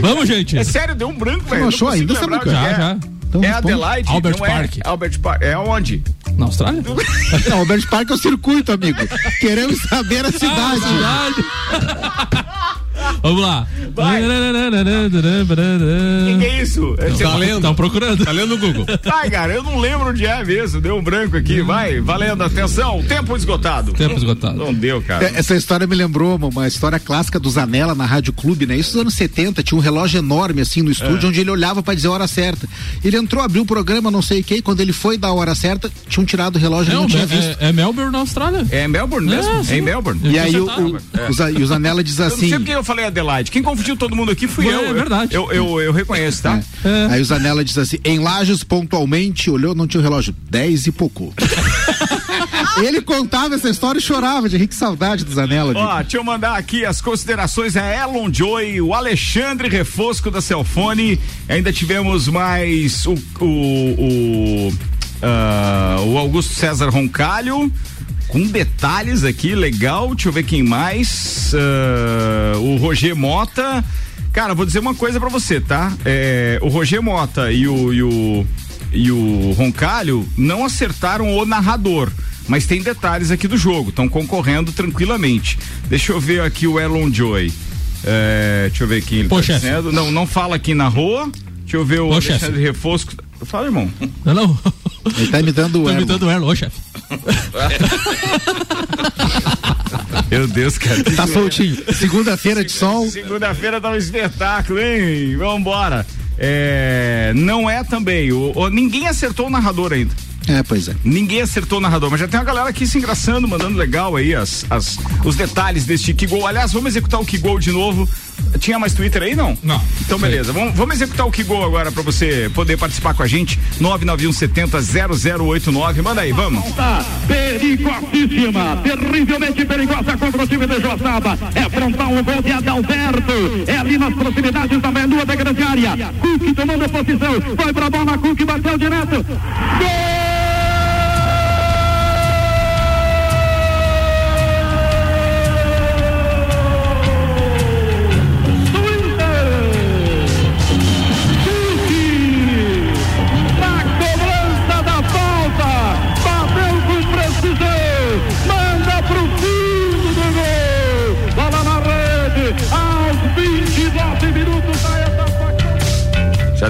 C: Vamos, gente.
A: É sério, deu um branco, velho.
E: Não achou ainda,
C: Já,
A: é.
C: já.
E: Então
A: é
E: responde.
A: Adelaide?
C: Albert
A: não
C: Park.
A: É. Albert Park. É onde?
C: Na Austrália?
E: Não, Albert Park é o circuito, amigo. Queremos saber a cidade.
C: Ah, cidade. Vamos lá.
A: Vai. O que, que é isso? É, você-
G: Tá lendo?
C: Estão procurando.
G: Tá lendo no Google.
A: Ai, cara, eu não lembro onde é mesmo. Deu um branco aqui. Vai, valendo. Atenção, tempo esgotado.
C: Tempo esgotado.
A: Não deu, cara.
E: É, Essa história me lembrou uma, história clássica do Zanella na Rádio Clube, né? Isso nos anos 70, tinha um relógio enorme assim no estúdio, onde ele olhava pra dizer a hora certa. Ele entrou, abriu o programa, não sei o que, quando ele foi dar a hora certa, tinham tirado o relógio e
C: Não,
E: não tinha
C: é,
E: visto.
C: é Melbourne, na Austrália.
A: É em Melbourne mesmo?
C: É,
A: É, em Melbourne.
E: E aí o, o, e o Zanella diz
A: Eu não
E: assim.
A: sei porque eu falei Adelaide. Quem confundiu todo mundo aqui fui
C: Foi,
A: eu.
C: é verdade.
A: Eu, eu, eu reconheço, tá?
E: É. Aí o Zanella diz assim: em Lages, pontualmente, olhou, não tinha o relógio, 10 e pouco. Ele contava essa história e chorava de rir, que saudade do Zanella.
A: Ó, deixa eu mandar aqui as considerações a Elon Joy, o Alexandre Refosco da Celfone. Ainda tivemos mais o, o, o, ah, o Augusto César Roncalho. Com detalhes aqui, legal. Deixa eu ver quem mais. Ah, o Roger Mota. Cara, vou dizer uma coisa pra você, tá? É, o Roger Mota e o, e o e o Roncalho não acertaram o narrador. Mas tem detalhes aqui do jogo, estão concorrendo tranquilamente. Deixa eu ver aqui o Elon Joy. É, deixa eu ver quem ele
C: Pô,
A: tá
C: chefe.
A: dizendo. Não, não fala aqui na rua. Deixa eu ver o
C: Ô,
A: Alexandre
C: chefe.
A: Refosco. Fala, irmão.
C: Não, não.
E: Ele tá imitando o
C: Tô
E: Erlon.
C: imitando o Erlon, ô chefe.
A: Meu Deus, cara.
E: Tá soltinho. Segunda-feira de sol.
A: Segunda-feira tá um espetáculo, hein? Vambora. É, não é também. O, o- ninguém acertou o narrador ainda.
E: É, pois é.
A: Ninguém acertou o narrador, mas já tem uma galera aqui se engraçando, mandando legal aí as, as- os detalhes deste que gol. Aliás, vamos executar o que gol de novo. Tinha mais Twitter aí, não?
C: Não.
A: Então, beleza. Vamos, vamos executar o que gol agora pra você poder participar com a gente. 99170 0089. Manda aí, vamos.
F: Tá perigosíssima, terrivelmente perigosa contra o time de Joaçaba. É frontal o gol de Adalberto. É ali nas proximidades da meia da grande área. Cook tomando a posição. Foi pra bola, Cook bateu direto. Gol!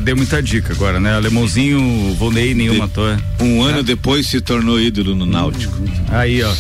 A: Deu muita dica agora, né? Alemãozinho, Vonei, nenhuma toa.
B: Um ano depois se tornou ídolo no Náutico.
A: Aí, ó.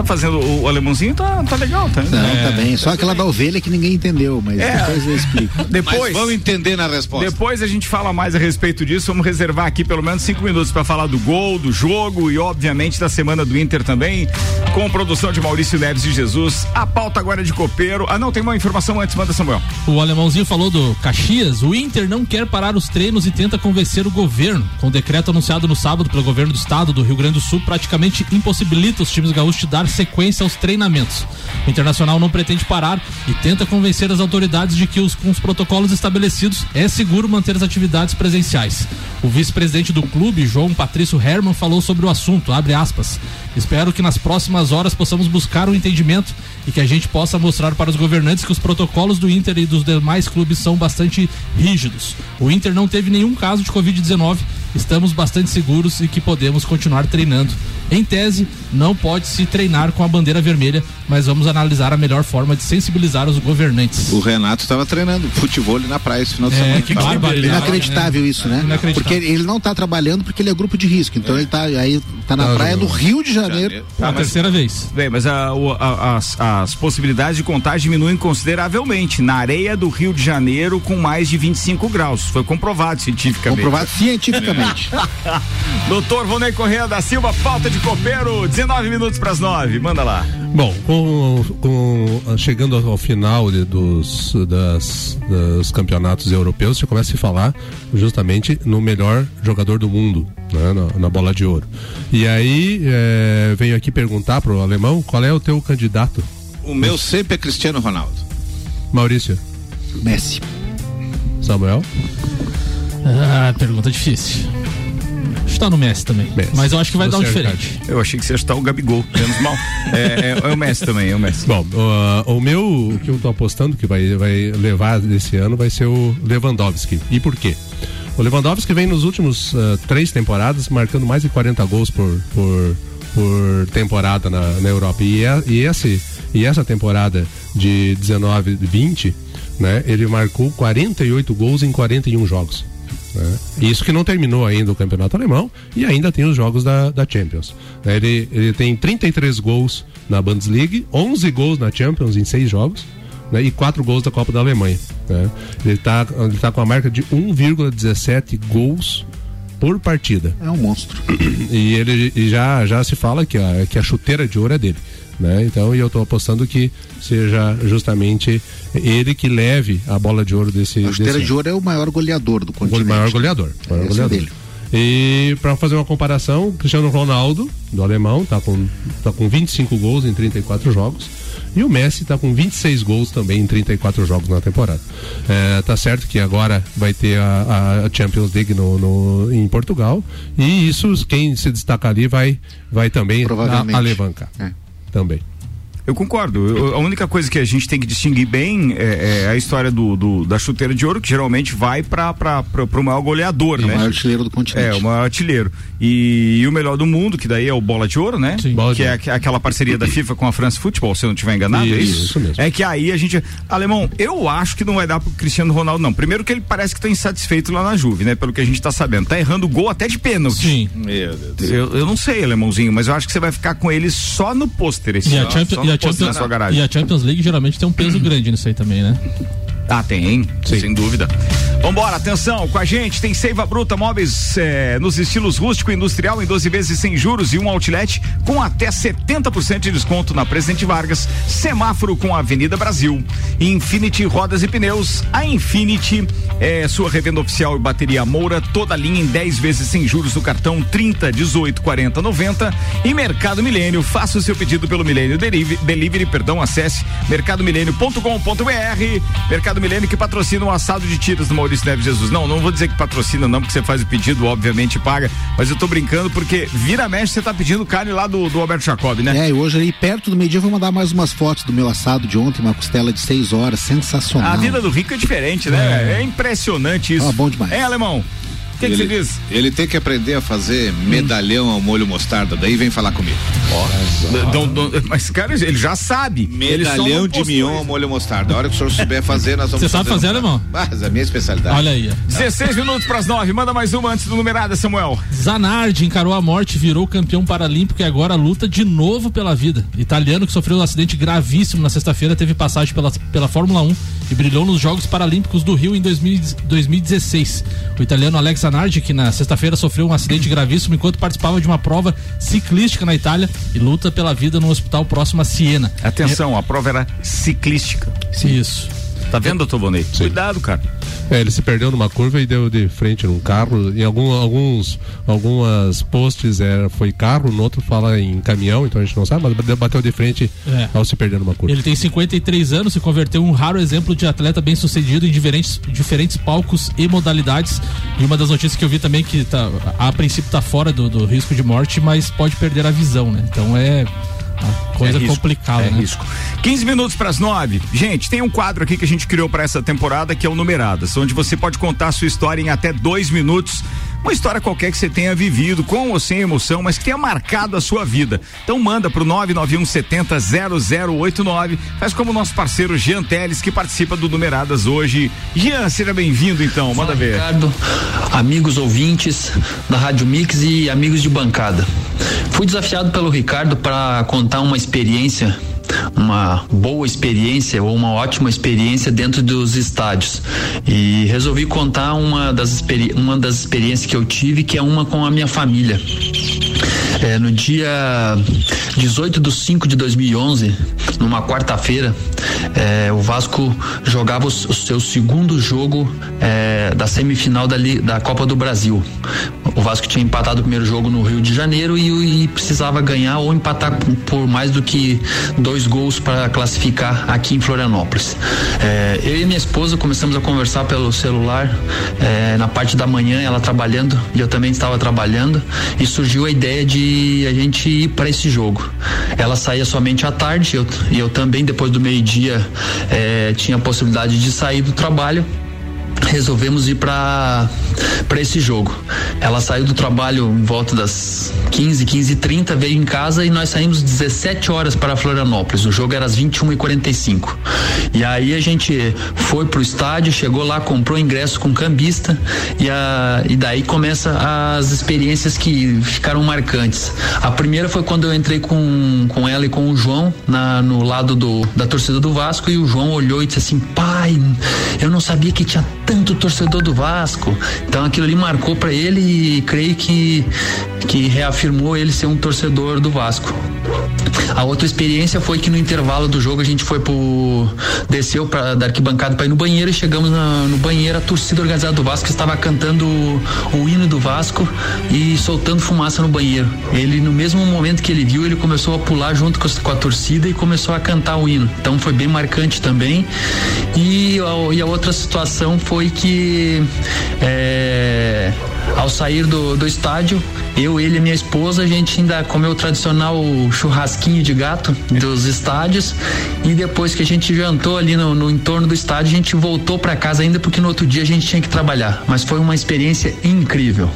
A: Tá fazendo. O, o alemãozinho tá, tá legal, tá?
E: Não,
A: É.
E: tá bem. Só aquela da ovelha que ninguém entendeu, mas
A: É.
E: depois eu explico.
A: Depois.
B: Mas vamos entender na resposta.
A: Depois a gente fala mais a respeito disso. Vamos reservar aqui pelo menos cinco minutos para falar do gol, do jogo e, obviamente, da semana do Inter também, com produção de Maurício Neves de Jesus. A pauta agora é de copeiro. Ah, não, tem uma informação antes, manda Samuel.
C: O alemãozinho falou do Caxias. O Inter não quer parar os treinos e tenta convencer o governo. Com o decreto anunciado no sábado pelo governo do estado do Rio Grande do Sul, praticamente impossibilita os times gaúchos de dar sequência aos treinamentos. O Internacional não pretende parar e tenta convencer as autoridades de que os, com os protocolos estabelecidos é seguro manter as atividades presenciais. O vice-presidente do clube, João Patrício Herman, falou sobre o assunto, aspas. Espero que nas próximas horas possamos buscar um entendimento e que a gente possa mostrar para os governantes que os protocolos do Inter e dos demais clubes são bastante rígidos. O Inter não teve nenhum caso de Covid-19, estamos bastante seguros e que podemos continuar treinando. Em tese, não pode se treinar com a bandeira vermelha, mas vamos analisar a melhor forma de sensibilizar os governantes.
B: O Renato estava treinando futebol na praia esse final de
C: É,
B: semana.
C: que
B: Tava-
C: barbaridade.
E: Inacreditável isso, né?
C: Inacreditável.
E: Porque ele não tá trabalhando porque ele é grupo de risco. Então ele tá aí tá na
G: Tá
E: praia no Rio de Janeiro.
C: a terceira vez.
A: Bem, mas a- o- a- as, as possibilidades de contágio diminuem consideravelmente na areia do Rio de Janeiro com mais de 25 graus. Foi comprovado cientificamente.
E: Comprovado cientificamente.
A: Doutor Vonei Correia da Silva, falta de copeiro, 19 minutos para as 9. Manda lá.
G: Bom, com, com- chegando ao final de- dos, das- dos campeonatos europeus, você começa a se falar justamente no melhor jogador do mundo, né, na, na bola de ouro. E aí é, venho aqui perguntar pro alemão qual é o teu candidato,
B: O meu sempre é Cristiano Ronaldo.
G: Maurício.
E: Messi.
G: Samuel.
C: Ah, pergunta difícil. Está no Messi também.
G: Messi.
C: Mas eu acho que vai dar um
G: Você,
C: diferente.
A: Eu achei que você ia chutar o Gabigol, menos mal. É, é, é o Messi também, é o Messi.
G: Bom, o, o meu, o que eu tô apostando que vai, vai levar desse ano vai ser o Lewandowski. E por quê? O Lewandowski vem nos últimos ah, três temporadas marcando mais de 40 gols por, por, por temporada na, na Europa. E, é- e, esse, e essa temporada de 19 20, né, ele marcou 48 gols em 41 jogos. Né? Isso que não terminou ainda o campeonato alemão e ainda tem os jogos da, da Champions. né? Ele, ele tem 33 gols na Bundesliga, 11 gols na Champions em seis jogos né? e 4 gols da Copa da Alemanha. né? Ele está ele tá com a marca de 1,17 gols por partida.
E: É um monstro.
G: E ele e já, já se fala que a, que a chuteira de ouro é dele. Né? Então, e eu estou apostando que seja justamente ele que leve a bola de ouro desse.
E: A chuteira
G: desse
E: de ouro é o maior goleador do
G: o
E: continente.
G: maior goleador. Maior
E: Esse é
G: goleador.
E: dele.
G: E para fazer uma comparação, o Cristiano Ronaldo, do alemão, tá com, tá com 25 gols em 34 jogos. E o Messi tá com 26 gols também em 34 jogos na temporada. É, tá certo que agora vai ter a, a Champions League no, no- em Portugal. E isso, quem se destacar ali vai, vai também a- alavancar.
E: É.
G: Também.
A: Eu concordo. Eu- a única coisa que a gente tem que distinguir bem é, é a história do, do- da chuteira de ouro, que geralmente vai para o maior goleador,
E: É o
A: né?
E: maior artilheiro do continente.
A: É, o maior artilheiro. E, e o melhor do mundo, que daí é o Bola de Ouro, né?
G: Bola de
A: que é aquela parceria da FIFA com a France Football, se eu não estiver enganado, é
G: Isso,
A: isso?
G: isso mesmo.
A: É que aí a gente. Alemão, eu acho que não vai dar pro Cristiano Ronaldo, não. Primeiro que ele parece que tá insatisfeito lá na Juve, né? Pelo que a gente tá sabendo. Tá errando gol até de pênalti.
C: Sim.
B: Meu Deus.
A: Eu, eu não sei, alemãozinho, mas eu acho que você vai ficar com ele só no pôster esse
C: E a,
A: ano.
C: Champions, e, a
A: pôster na
C: Champions,
A: sua garagem.
C: e a Champions League geralmente tem um peso grande nisso aí também, né?
A: Ah, tem, sem dúvida. Vambora, atenção, com a gente tem Seiva Bruta Móveis eh, nos estilos rústico e industrial em 12 vezes sem juros e um outlet com até 70% de desconto na Presidente Vargas, semáforo com a Avenida Brasil. Infinity Rodas e Pneus, a Infinity é sua revenda oficial e bateria Moura, toda linha em 10 vezes sem juros no cartão 30, 18, 40, 90 e Mercado Milênio, faça o seu pedido pelo Milênio Delivery, Delivery, perdão, acesse mercadomilênio.com.br Mercado Milênio que patrocina o assado de tiras do Maurício Neves Jesus. Não, não vou dizer que patrocina não, porque você faz o pedido, obviamente paga, mas eu tô brincando porque vira mexe você tá pedindo carne lá do, do Alberto Jacob, né?
E: É, e hoje aí perto do meio-dia eu vou mandar mais umas fotos do meu assado de ontem, uma costela de seis horas, sensacional.
A: A vida do rico é diferente, né? É, impressionante isso.
E: Ah, bom demais.
A: É, alemão? O que que você
B: ele,
A: diz?
B: ele tem que aprender a fazer medalhão ao molho mostarda, daí vem falar comigo.
A: Não- mas, cara, ele já sabe. Ele
B: Medalhão de mignon
A: isso.
B: ao molho mostarda. A hora que o senhor souber fazer, nós vamos
C: Você sabe fazer, alemão?
B: Mas a minha especialidade.
C: Olha aí. ó.
A: 16 minutos para as 9. Manda mais uma antes do numerada, Samuel.
C: Zanardi encarou a morte, virou campeão paralímpico e agora luta de novo pela vida. Italiano que sofreu um acidente gravíssimo na sexta-feira teve passagem pela, pela Fórmula 1 e brilhou nos Jogos Paralímpicos do Rio em 2000 2016. O italiano Alex Zanardi, que na sexta-feira sofreu um acidente gravíssimo enquanto participava de uma prova ciclística na Itália e luta pela vida no hospital próximo a Siena.
A: Atenção, a prova era ciclística.
C: Isso.
A: Tá vendo, doutor Bonei? Cuidado, cara.
G: É, ele se perdeu numa curva e deu de frente num carro. Em algum, alguns algumas posts é, foi carro, no outro fala em caminhão, então a gente não sabe, mas bateu- de frente
C: É.
G: ao se perder numa curva.
C: Ele tem 53 anos, se converteu em um raro exemplo de atleta bem sucedido em diferentes, diferentes palcos e modalidades. E uma das notícias que eu vi também que tá, a princípio tá fora do, do risco de morte, mas pode perder a visão, né? Então é coisa
A: É
C: complicada,
A: é
C: né?
A: risco. 15 minutos para as 9. Gente, tem um quadro aqui que a gente criou para essa temporada que é o Numeradas, onde você pode contar a sua história em até dois minutos. Uma história qualquer que você tenha vivido, com ou sem emoção, mas que tenha marcado a sua vida. Então manda pro 99170 0089. Faz como o nosso parceiro Jean Teles, que participa do Numeradas hoje. Jean, seja bem-vindo então, manda ver.
H: Ricardo, amigos ouvintes da Rádio Mix e amigos de bancada. Fui desafiado pelo Ricardo para contar uma experiência, uma boa experiência ou uma ótima experiência dentro dos estádios. E resolvi contar uma das, uma das experiências que eu tive, que é uma com a minha família. É, no dia 18 de 5 de 2011, numa quarta-feira, é, o Vasco jogava o, o seu segundo jogo é, da semifinal da, da Copa do Brasil. O Vasco tinha empatado o primeiro jogo no Rio de Janeiro e, e precisava ganhar ou empatar por mais do que dois gols para classificar aqui em Florianópolis. É, eu e minha esposa começamos a conversar pelo celular é, na parte da manhã, ela trabalhando e eu também estava trabalhando e surgiu a ideia de a gente ir para esse jogo. Ela saía somente à tarde eu- e eu também depois do meio-dia é, tinha a possibilidade de sair do trabalho resolvemos ir para para esse jogo. Ela saiu do trabalho em volta das 15, 15 e 30, veio em casa e nós saímos 17 horas para Florianópolis. O jogo era às 21 e 45 E aí a gente foi pro estádio, chegou lá, comprou ingresso com cambista e, a, e daí começa as experiências que ficaram marcantes. A primeira foi quando eu entrei com, com ela e com o João na, no lado do, da torcida do Vasco e o João olhou e disse assim: pai, eu não sabia que tinha tanto torcedor do Vasco. Então aquilo ali marcou para ele e creio que, que reafirmou ele ser um torcedor do Vasco. A outra experiência foi que no intervalo do jogo a gente foi pro. desceu pra, da arquibancada para ir no banheiro e chegamos na- no banheiro. A torcida organizada do Vasco estava cantando o, o hino do Vasco e soltando fumaça no banheiro. Ele, no mesmo momento que ele viu, ele começou a pular junto com, com a torcida e começou a cantar o hino. Então foi bem marcante também. E a, e a outra situação foi que. é, Ao sair do, do estádio, eu, ele e minha esposa, a gente ainda comeu o tradicional churrasquinho de gato dos estádios e depois que a gente jantou ali no, no entorno do estádio, a gente voltou para casa ainda porque no outro dia a gente tinha que trabalhar. Mas foi uma experiência incrível.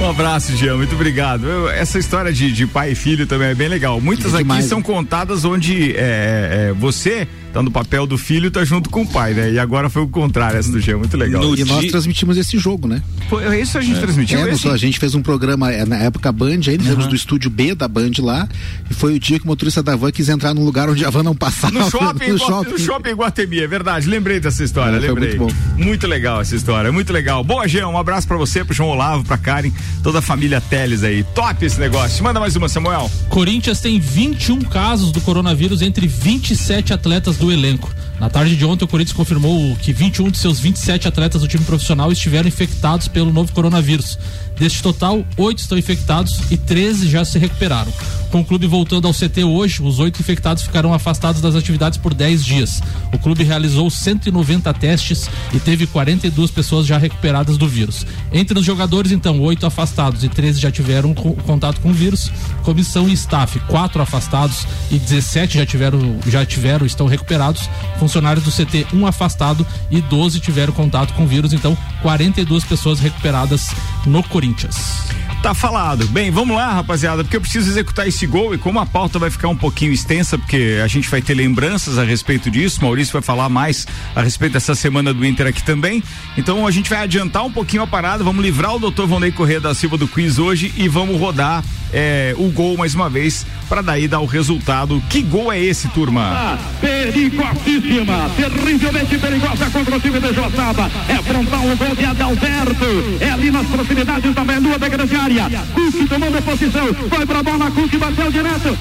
A: Um abraço, Jean, muito obrigado. Eu, essa história de, de, pai e filho também é bem legal. Muitas é aqui são contadas onde é, é, você tá no papel do filho, tá junto com o pai, né? E agora foi o contrário essa do Jean, muito legal.
E: No e nós transmitimos esse jogo, né?
A: Foi isso a gente é. transmitiu.
E: É, esse? a gente fez um programa é, na época Band, aí fizemos uhum. do estúdio B da Band lá, e foi o dia que o motorista da van quis entrar num lugar onde a van não passava.
A: No shopping, no shopping. No shopping Guatemi, é verdade. Lembrei dessa história, é, lembrei. muito bom. Muito legal essa história, muito legal. Boa, Jean, um abraço para você, pro João Olavo, pra Karen, toda a família Teles aí. Top esse negócio. Manda mais uma, Samuel.
C: Corinthians tem 21 casos do coronavírus entre 27 atletas do elenco. Na tarde de ontem, o Corinthians confirmou que 21 de seus 27 atletas do time profissional estiveram infectados pelo novo coronavírus. Deste total, oito estão infectados e 13 já se recuperaram. Com o clube voltando ao CT hoje, os oito infectados ficarão afastados das atividades por 10 dias. O clube realizou 190 testes e teve 42 pessoas já recuperadas do vírus. Entre os jogadores, então, oito afastados e 13 já tiveram contato com o vírus. Comissão e staff, quatro afastados e 17 já tiveram, já tiveram, estão recuperados. Funcionários do CT, um afastado e 12 tiveram contato com vírus. Então, 42 pessoas recuperadas no Corinthians.
A: Tá falado. Bem, vamos lá, rapaziada, porque eu preciso executar esse gol e como a pauta vai ficar um pouquinho extensa, porque a gente vai ter lembranças a respeito disso, Maurício vai falar mais a respeito dessa semana do Inter aqui também. Então a gente vai adiantar um pouquinho a parada, vamos livrar o doutor Vonei Corrêa da Silva do quiz hoje e vamos rodar é, o gol mais uma vez para daí dar o resultado. Que gol é esse, turma?
F: Ah, perigosíssima, terrivelmente perigosa contra o time de Joçaba. É frontal o gol de Adalberto. É ali nas proximidades da meia da grande área. Cook tomando a posição. Foi pra bola, Cook bateu direto.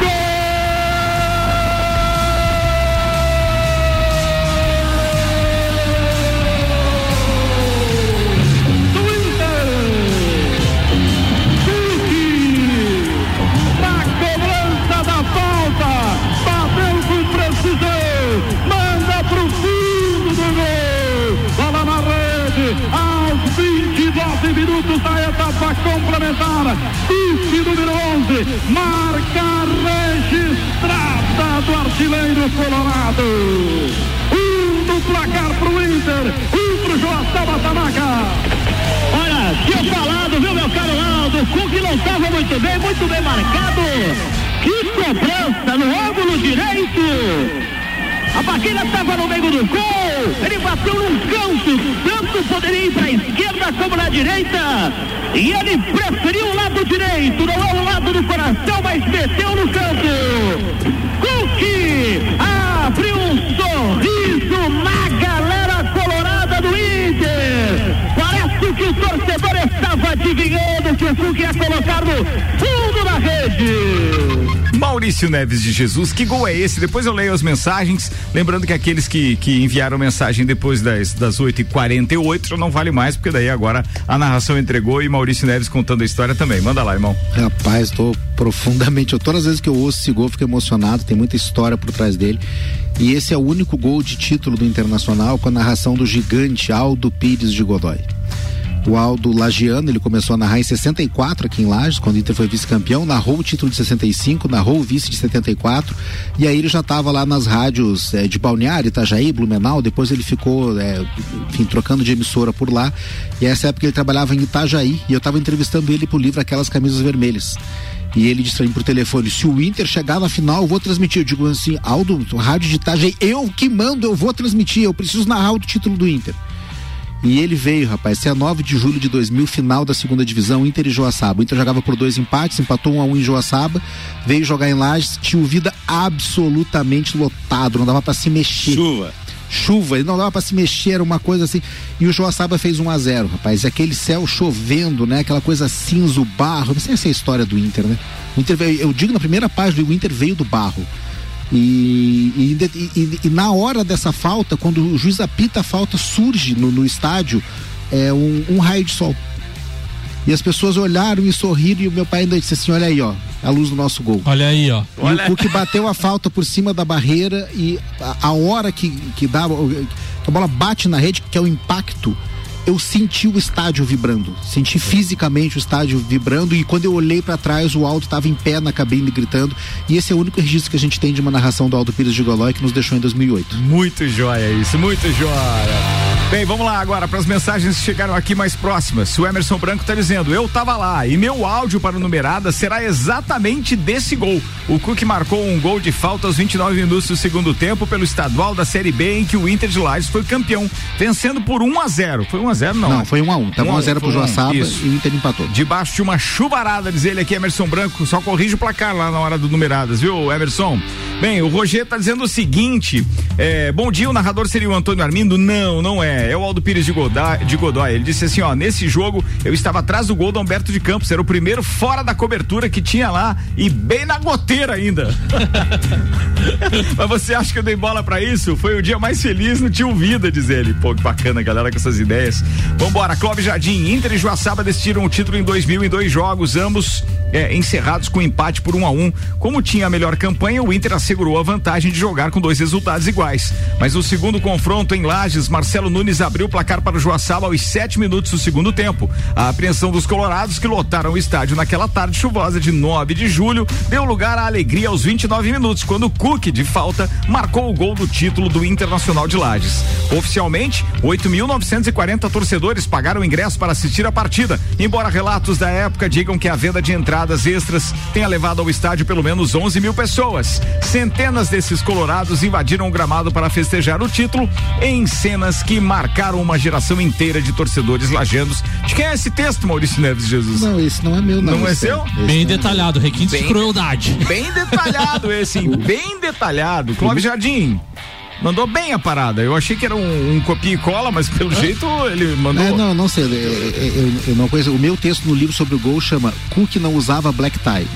F: Gol!
N: Estava muito bem, muito bem marcado. Que cobrança no ângulo direito. A barreira estava no meio do gol. Ele bateu num canto. Tanto poderia ir para a esquerda como na direita. E ele preferiu o lado direito. Não é o lado do coração, mas meteu no canto. Cook abriu um sorriso na galera que o torcedor estava adivinhando que o Cook ia colocar no fundo da rede.
A: Maurício Neves de Jesus, que gol é esse? Depois eu leio as mensagens. Lembrando que aqueles que, que enviaram mensagem depois das, das 8h48 já não vale mais, porque daí agora a narração entregou e Maurício Neves contando a história também. Manda lá, irmão.
E: Rapaz, tô profundamente. Eu, todas as vezes que eu ouço esse gol, fico emocionado, tem muita história por trás dele. E esse é o único gol de título do Internacional com a narração do gigante Aldo Pires de Godoy o Aldo Lagiano, ele começou a narrar em 64 aqui em Lages, quando o Inter foi vice-campeão, narrou o título de 65, narrou o vice de 74, e aí ele já estava lá nas rádios é, de Balneário, Itajaí, Blumenau, depois ele ficou, é, enfim, trocando de emissora por lá, e essa época ele trabalhava em Itajaí, e eu estava entrevistando ele pro livro Aquelas Camisas Vermelhas. E ele disse pra mim por telefone: se o Inter chegar na final, eu vou transmitir. Eu digo assim, Aldo, rádio de Itajaí, eu que mando, eu vou transmitir, eu preciso narrar o título do Inter. E ele veio, rapaz, esse é 9 de julho de 2000, final da segunda divisão, Inter e Joaçaba. O Inter jogava por dois empates, empatou um a um em Joaçaba, veio jogar em Lages, tinha o vida absolutamente lotado, não dava para se mexer.
B: Chuva.
E: Chuva, não dava para se mexer, era uma coisa assim. E o Joaçaba fez 1 a 0 rapaz. E aquele céu chovendo, né? Aquela coisa cinza, o barro. Não sei essa é a história do Inter, né? O Inter veio, eu digo na primeira página, o Inter veio do barro. E, e, e, e, na hora dessa falta, quando o juiz apita a falta, surge no, no estádio é, um, um, raio de sol. E as pessoas olharam e sorriram, e o meu pai ainda disse assim: Olha aí, ó, a luz do nosso gol.
C: Olha aí, ó.
E: E Olha. o Cook bateu a falta por cima da barreira e a, a hora que, que dá, que a bola bate na rede, que é o impacto eu senti o estádio vibrando, senti fisicamente o estádio vibrando e quando eu olhei para trás o Aldo estava em pé na cabine gritando e esse é o único registro que a gente tem de uma narração do Aldo Pires de Golói que nos deixou em 2008.
A: Muito joia isso, muito joia. Bem, vamos lá agora para as mensagens que chegaram aqui mais próximas. O Emerson Branco está dizendo: Eu tava lá e meu áudio para numerada será exatamente desse gol. O Cook marcou um gol de falta aos 29 minutos do segundo tempo pelo estadual da Série B em que o Inter de Lages foi campeão, vencendo por 1 a 0. Foi 1 a 0 não?
E: Não, foi 1 a 1. Tava 1 a 0 pro Joaçaba e o Inter empatou.
A: Debaixo de uma chuvarada, diz ele aqui, Emerson Branco, só corrige o placar lá na hora do numeradas, viu, Emerson? Bem, o Roger tá dizendo o seguinte: é, bom dia, o narrador seria o Antônio Armindo? Não, não é. É o Aldo Pires de Godoy, de Godoy. Ele disse assim: ó, nesse jogo eu estava atrás do gol do Humberto de Campos. Era o primeiro fora da cobertura que tinha lá e bem na goteira ainda. Mas você acha que eu dei bola para isso? Foi o dia mais feliz no Tio Vida, diz ele. Pô, que bacana, galera, com essas ideias. Vambora, Clóvis Jardim, Inter e Joaçaba decidiram o título em 2000 em dois jogos, ambos é, encerrados com empate por um a um. Como tinha a melhor campanha, o Inter assegurou a vantagem de jogar com dois resultados iguais. Mas o segundo confronto em Lages, Marcelo Nunes abriu o placar para o Joaçaba aos sete minutos do segundo tempo. A apreensão dos colorados que lotaram o estádio naquela tarde chuvosa de 9 de julho deu lugar à alegria aos 29 minutos, quando Cook, de falta, marcou o gol do título do Internacional de Lages. Oficialmente, 8.940 torcedores pagaram ingresso para assistir a partida, embora relatos da época digam que a venda de entradas extras tenha levado ao estádio pelo menos 11 mil pessoas. Centenas desses colorados invadiram o gramado para festejar o título em cenas que marcaram uma geração inteira de torcedores lajanos. De quem é esse texto, Maurício Neves Jesus?
E: Não, esse não é meu, não.
A: Não é
E: esse
A: seu?
C: Bem detalhado, requintes de crueldade.
A: Bem detalhado esse, hein? bem detalhado. Clóvis Jardim. Mandou bem a parada. Eu achei que era um, um copia e cola, mas pelo jeito ele mandou.
E: É, não, não sei. Eu, eu, eu não conheço. O meu texto no livro sobre o gol chama Cook não usava black tie.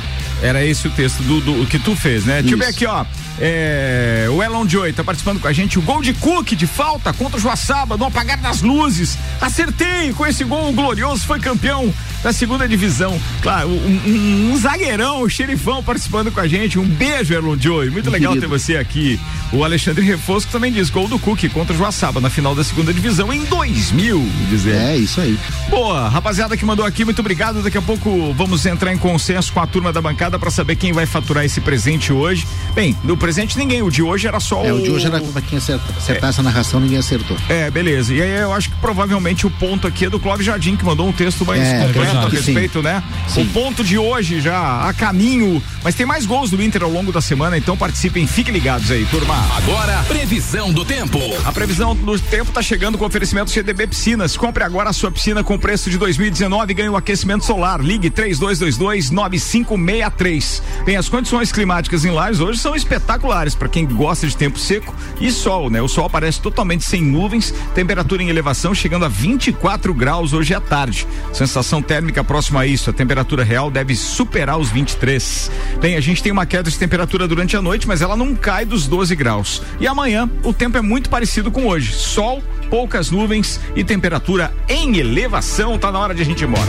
A: Era esse o texto do, do- que tu fez, né? Deixa eu ver aqui, ó. É, o Elon Joy tá participando com a gente. O gol de Cook de falta contra o Joaçaba, no apagar das luzes. Acertei! Com esse gol, o Glorioso foi campeão da segunda divisão. Claro, um, um- um zagueirão, o xerifão participando com a gente. Um beijo, Elon Joy. Muito legal
E: querido.
A: ter você aqui. O Alexandre Refosco também diz: gol do Cook contra o Joaçaba na final da segunda divisão em 2000, diz ele.
E: É, isso aí.
A: Boa, rapaziada que mandou aqui, muito obrigado. Daqui a pouco vamos entrar em consenso com a turma da bancada para saber quem vai faturar esse presente hoje. Bem, no presente ninguém, o de hoje era só
E: É, o de hoje era pra quem acertar, acertar essa narração, ninguém acertou.
A: É, beleza. E aí eu acho que provavelmente o ponto aqui é do Clóvis Jardim, que mandou um texto mais
E: É,
A: completo a
E: verdade.
A: respeito, né?
E: Sim.
A: O ponto de hoje já a caminho. Mas tem mais gols do Inter ao longo da semana, então participem, fiquem ligados aí, turma.
I: Agora, previsão do tempo.
A: A previsão do tempo está chegando com oferecimento GDB Piscinas. Compre agora a sua piscina com preço de 2019 e ganhe o aquecimento solar. Ligue 3222-9563. Bem, as condições climáticas em Lages hoje são espetaculares para quem gosta de tempo seco e sol, né? O sol aparece totalmente sem nuvens, temperatura em elevação chegando a 24 graus hoje à tarde. Sensação térmica próxima a isso, a temperatura real deve superar os 23. Bem, a gente tem uma queda de temperatura durante a noite, mas ela não cai dos 12 graus. E amanhã o tempo é muito parecido com hoje. Sol, poucas nuvens e temperatura em elevação. Tá na hora de a gente ir embora.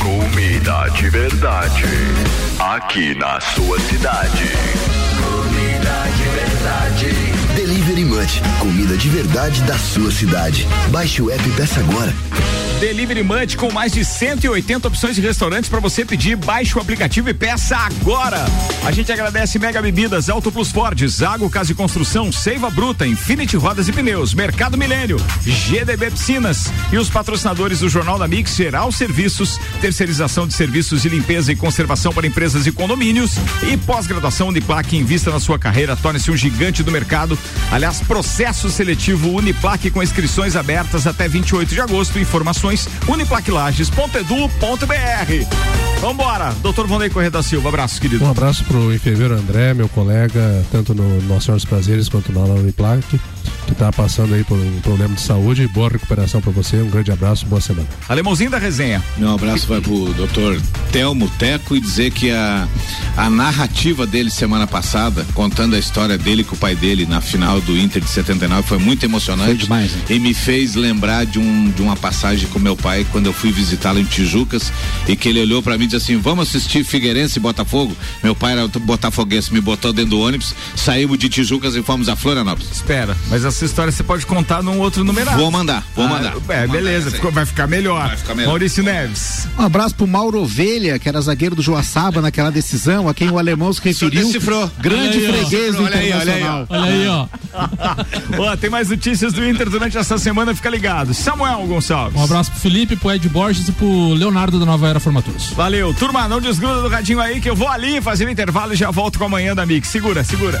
O: Comida de verdade. Aqui na sua cidade. Comida de verdade.
P: Delivery Munch, comida de verdade da sua cidade. Baixe o app e peça agora.
A: Delivery Munch com mais de 180 opções de restaurantes para você pedir. Baixe o aplicativo e peça agora. A gente agradece Mega Bebidas, Auto Plus Ford, Zago Casa e Construção, Seiva Bruta, Infinity Rodas e Pneus, Mercado Milênio, GDB Piscinas e os patrocinadores do Jornal da Mix, Geral Serviços, terceirização de serviços de limpeza e conservação para empresas e condomínios e pós-graduação Uniplac. Invista na sua carreira, torne-se um gigante do mercado. Aliás, processo seletivo Uniplac com inscrições abertas até 28 de agosto. Informações uniplaclages.edu.br. Vambora, doutor Vonei Corrêa da Silva, abraço, querido.
G: Um abraço pro enfermeiro André, meu colega, tanto no Nossa Senhora dos Prazeres quanto na Uniplac, que tá passando aí por um problema de saúde. Boa recuperação para você, um grande abraço, boa semana.
A: Alemãozinho da resenha.
B: Meu abraço vai pro doutor Telmo Teco e dizer que a, a narrativa dele semana passada, contando a história dele com o pai dele na final do Inter de 79, foi muito emocionante.
E: Foi demais, hein?
B: E me fez lembrar de, um, de uma passagem com meu pai quando eu fui visitá-lo em Tijucas e que ele olhou para mim e disse assim: Vamos assistir Figueirense e Botafogo? Meu pai era botafoguense, me botou dentro do ônibus, saímos de Tijucas e fomos a Florianópolis.
A: Espera, Mas essa história você pode contar num outro numerário.
B: Vou mandar, vou
A: Ah,
B: mandar.
A: É,
B: Vou mandar
A: beleza, ficou- vai ficar melhor.
B: Vai ficar melhor.
A: Maurício Neves.
E: Um abraço pro Mauro Ovelha, que era zagueiro do Joaçaba naquela decisão, a quem o alemão se referiu.
B: decifrou.
E: Grande
A: Olha aí,
E: freguês do
B: Olha aí, olha aí,
E: Internacional.
C: Olha aí, ó.
A: Ó, tem mais notícias do Inter durante essa semana, fica ligado. Samuel Gonçalves.
C: Um abraço pro Felipe, pro Ed Borges e pro Leonardo da Nova Era Formaturas.
A: Valeu, turma, não desgruda do radinho aí que eu vou ali fazer o intervalo e já volto com a manhã da Mix. Segura, segura.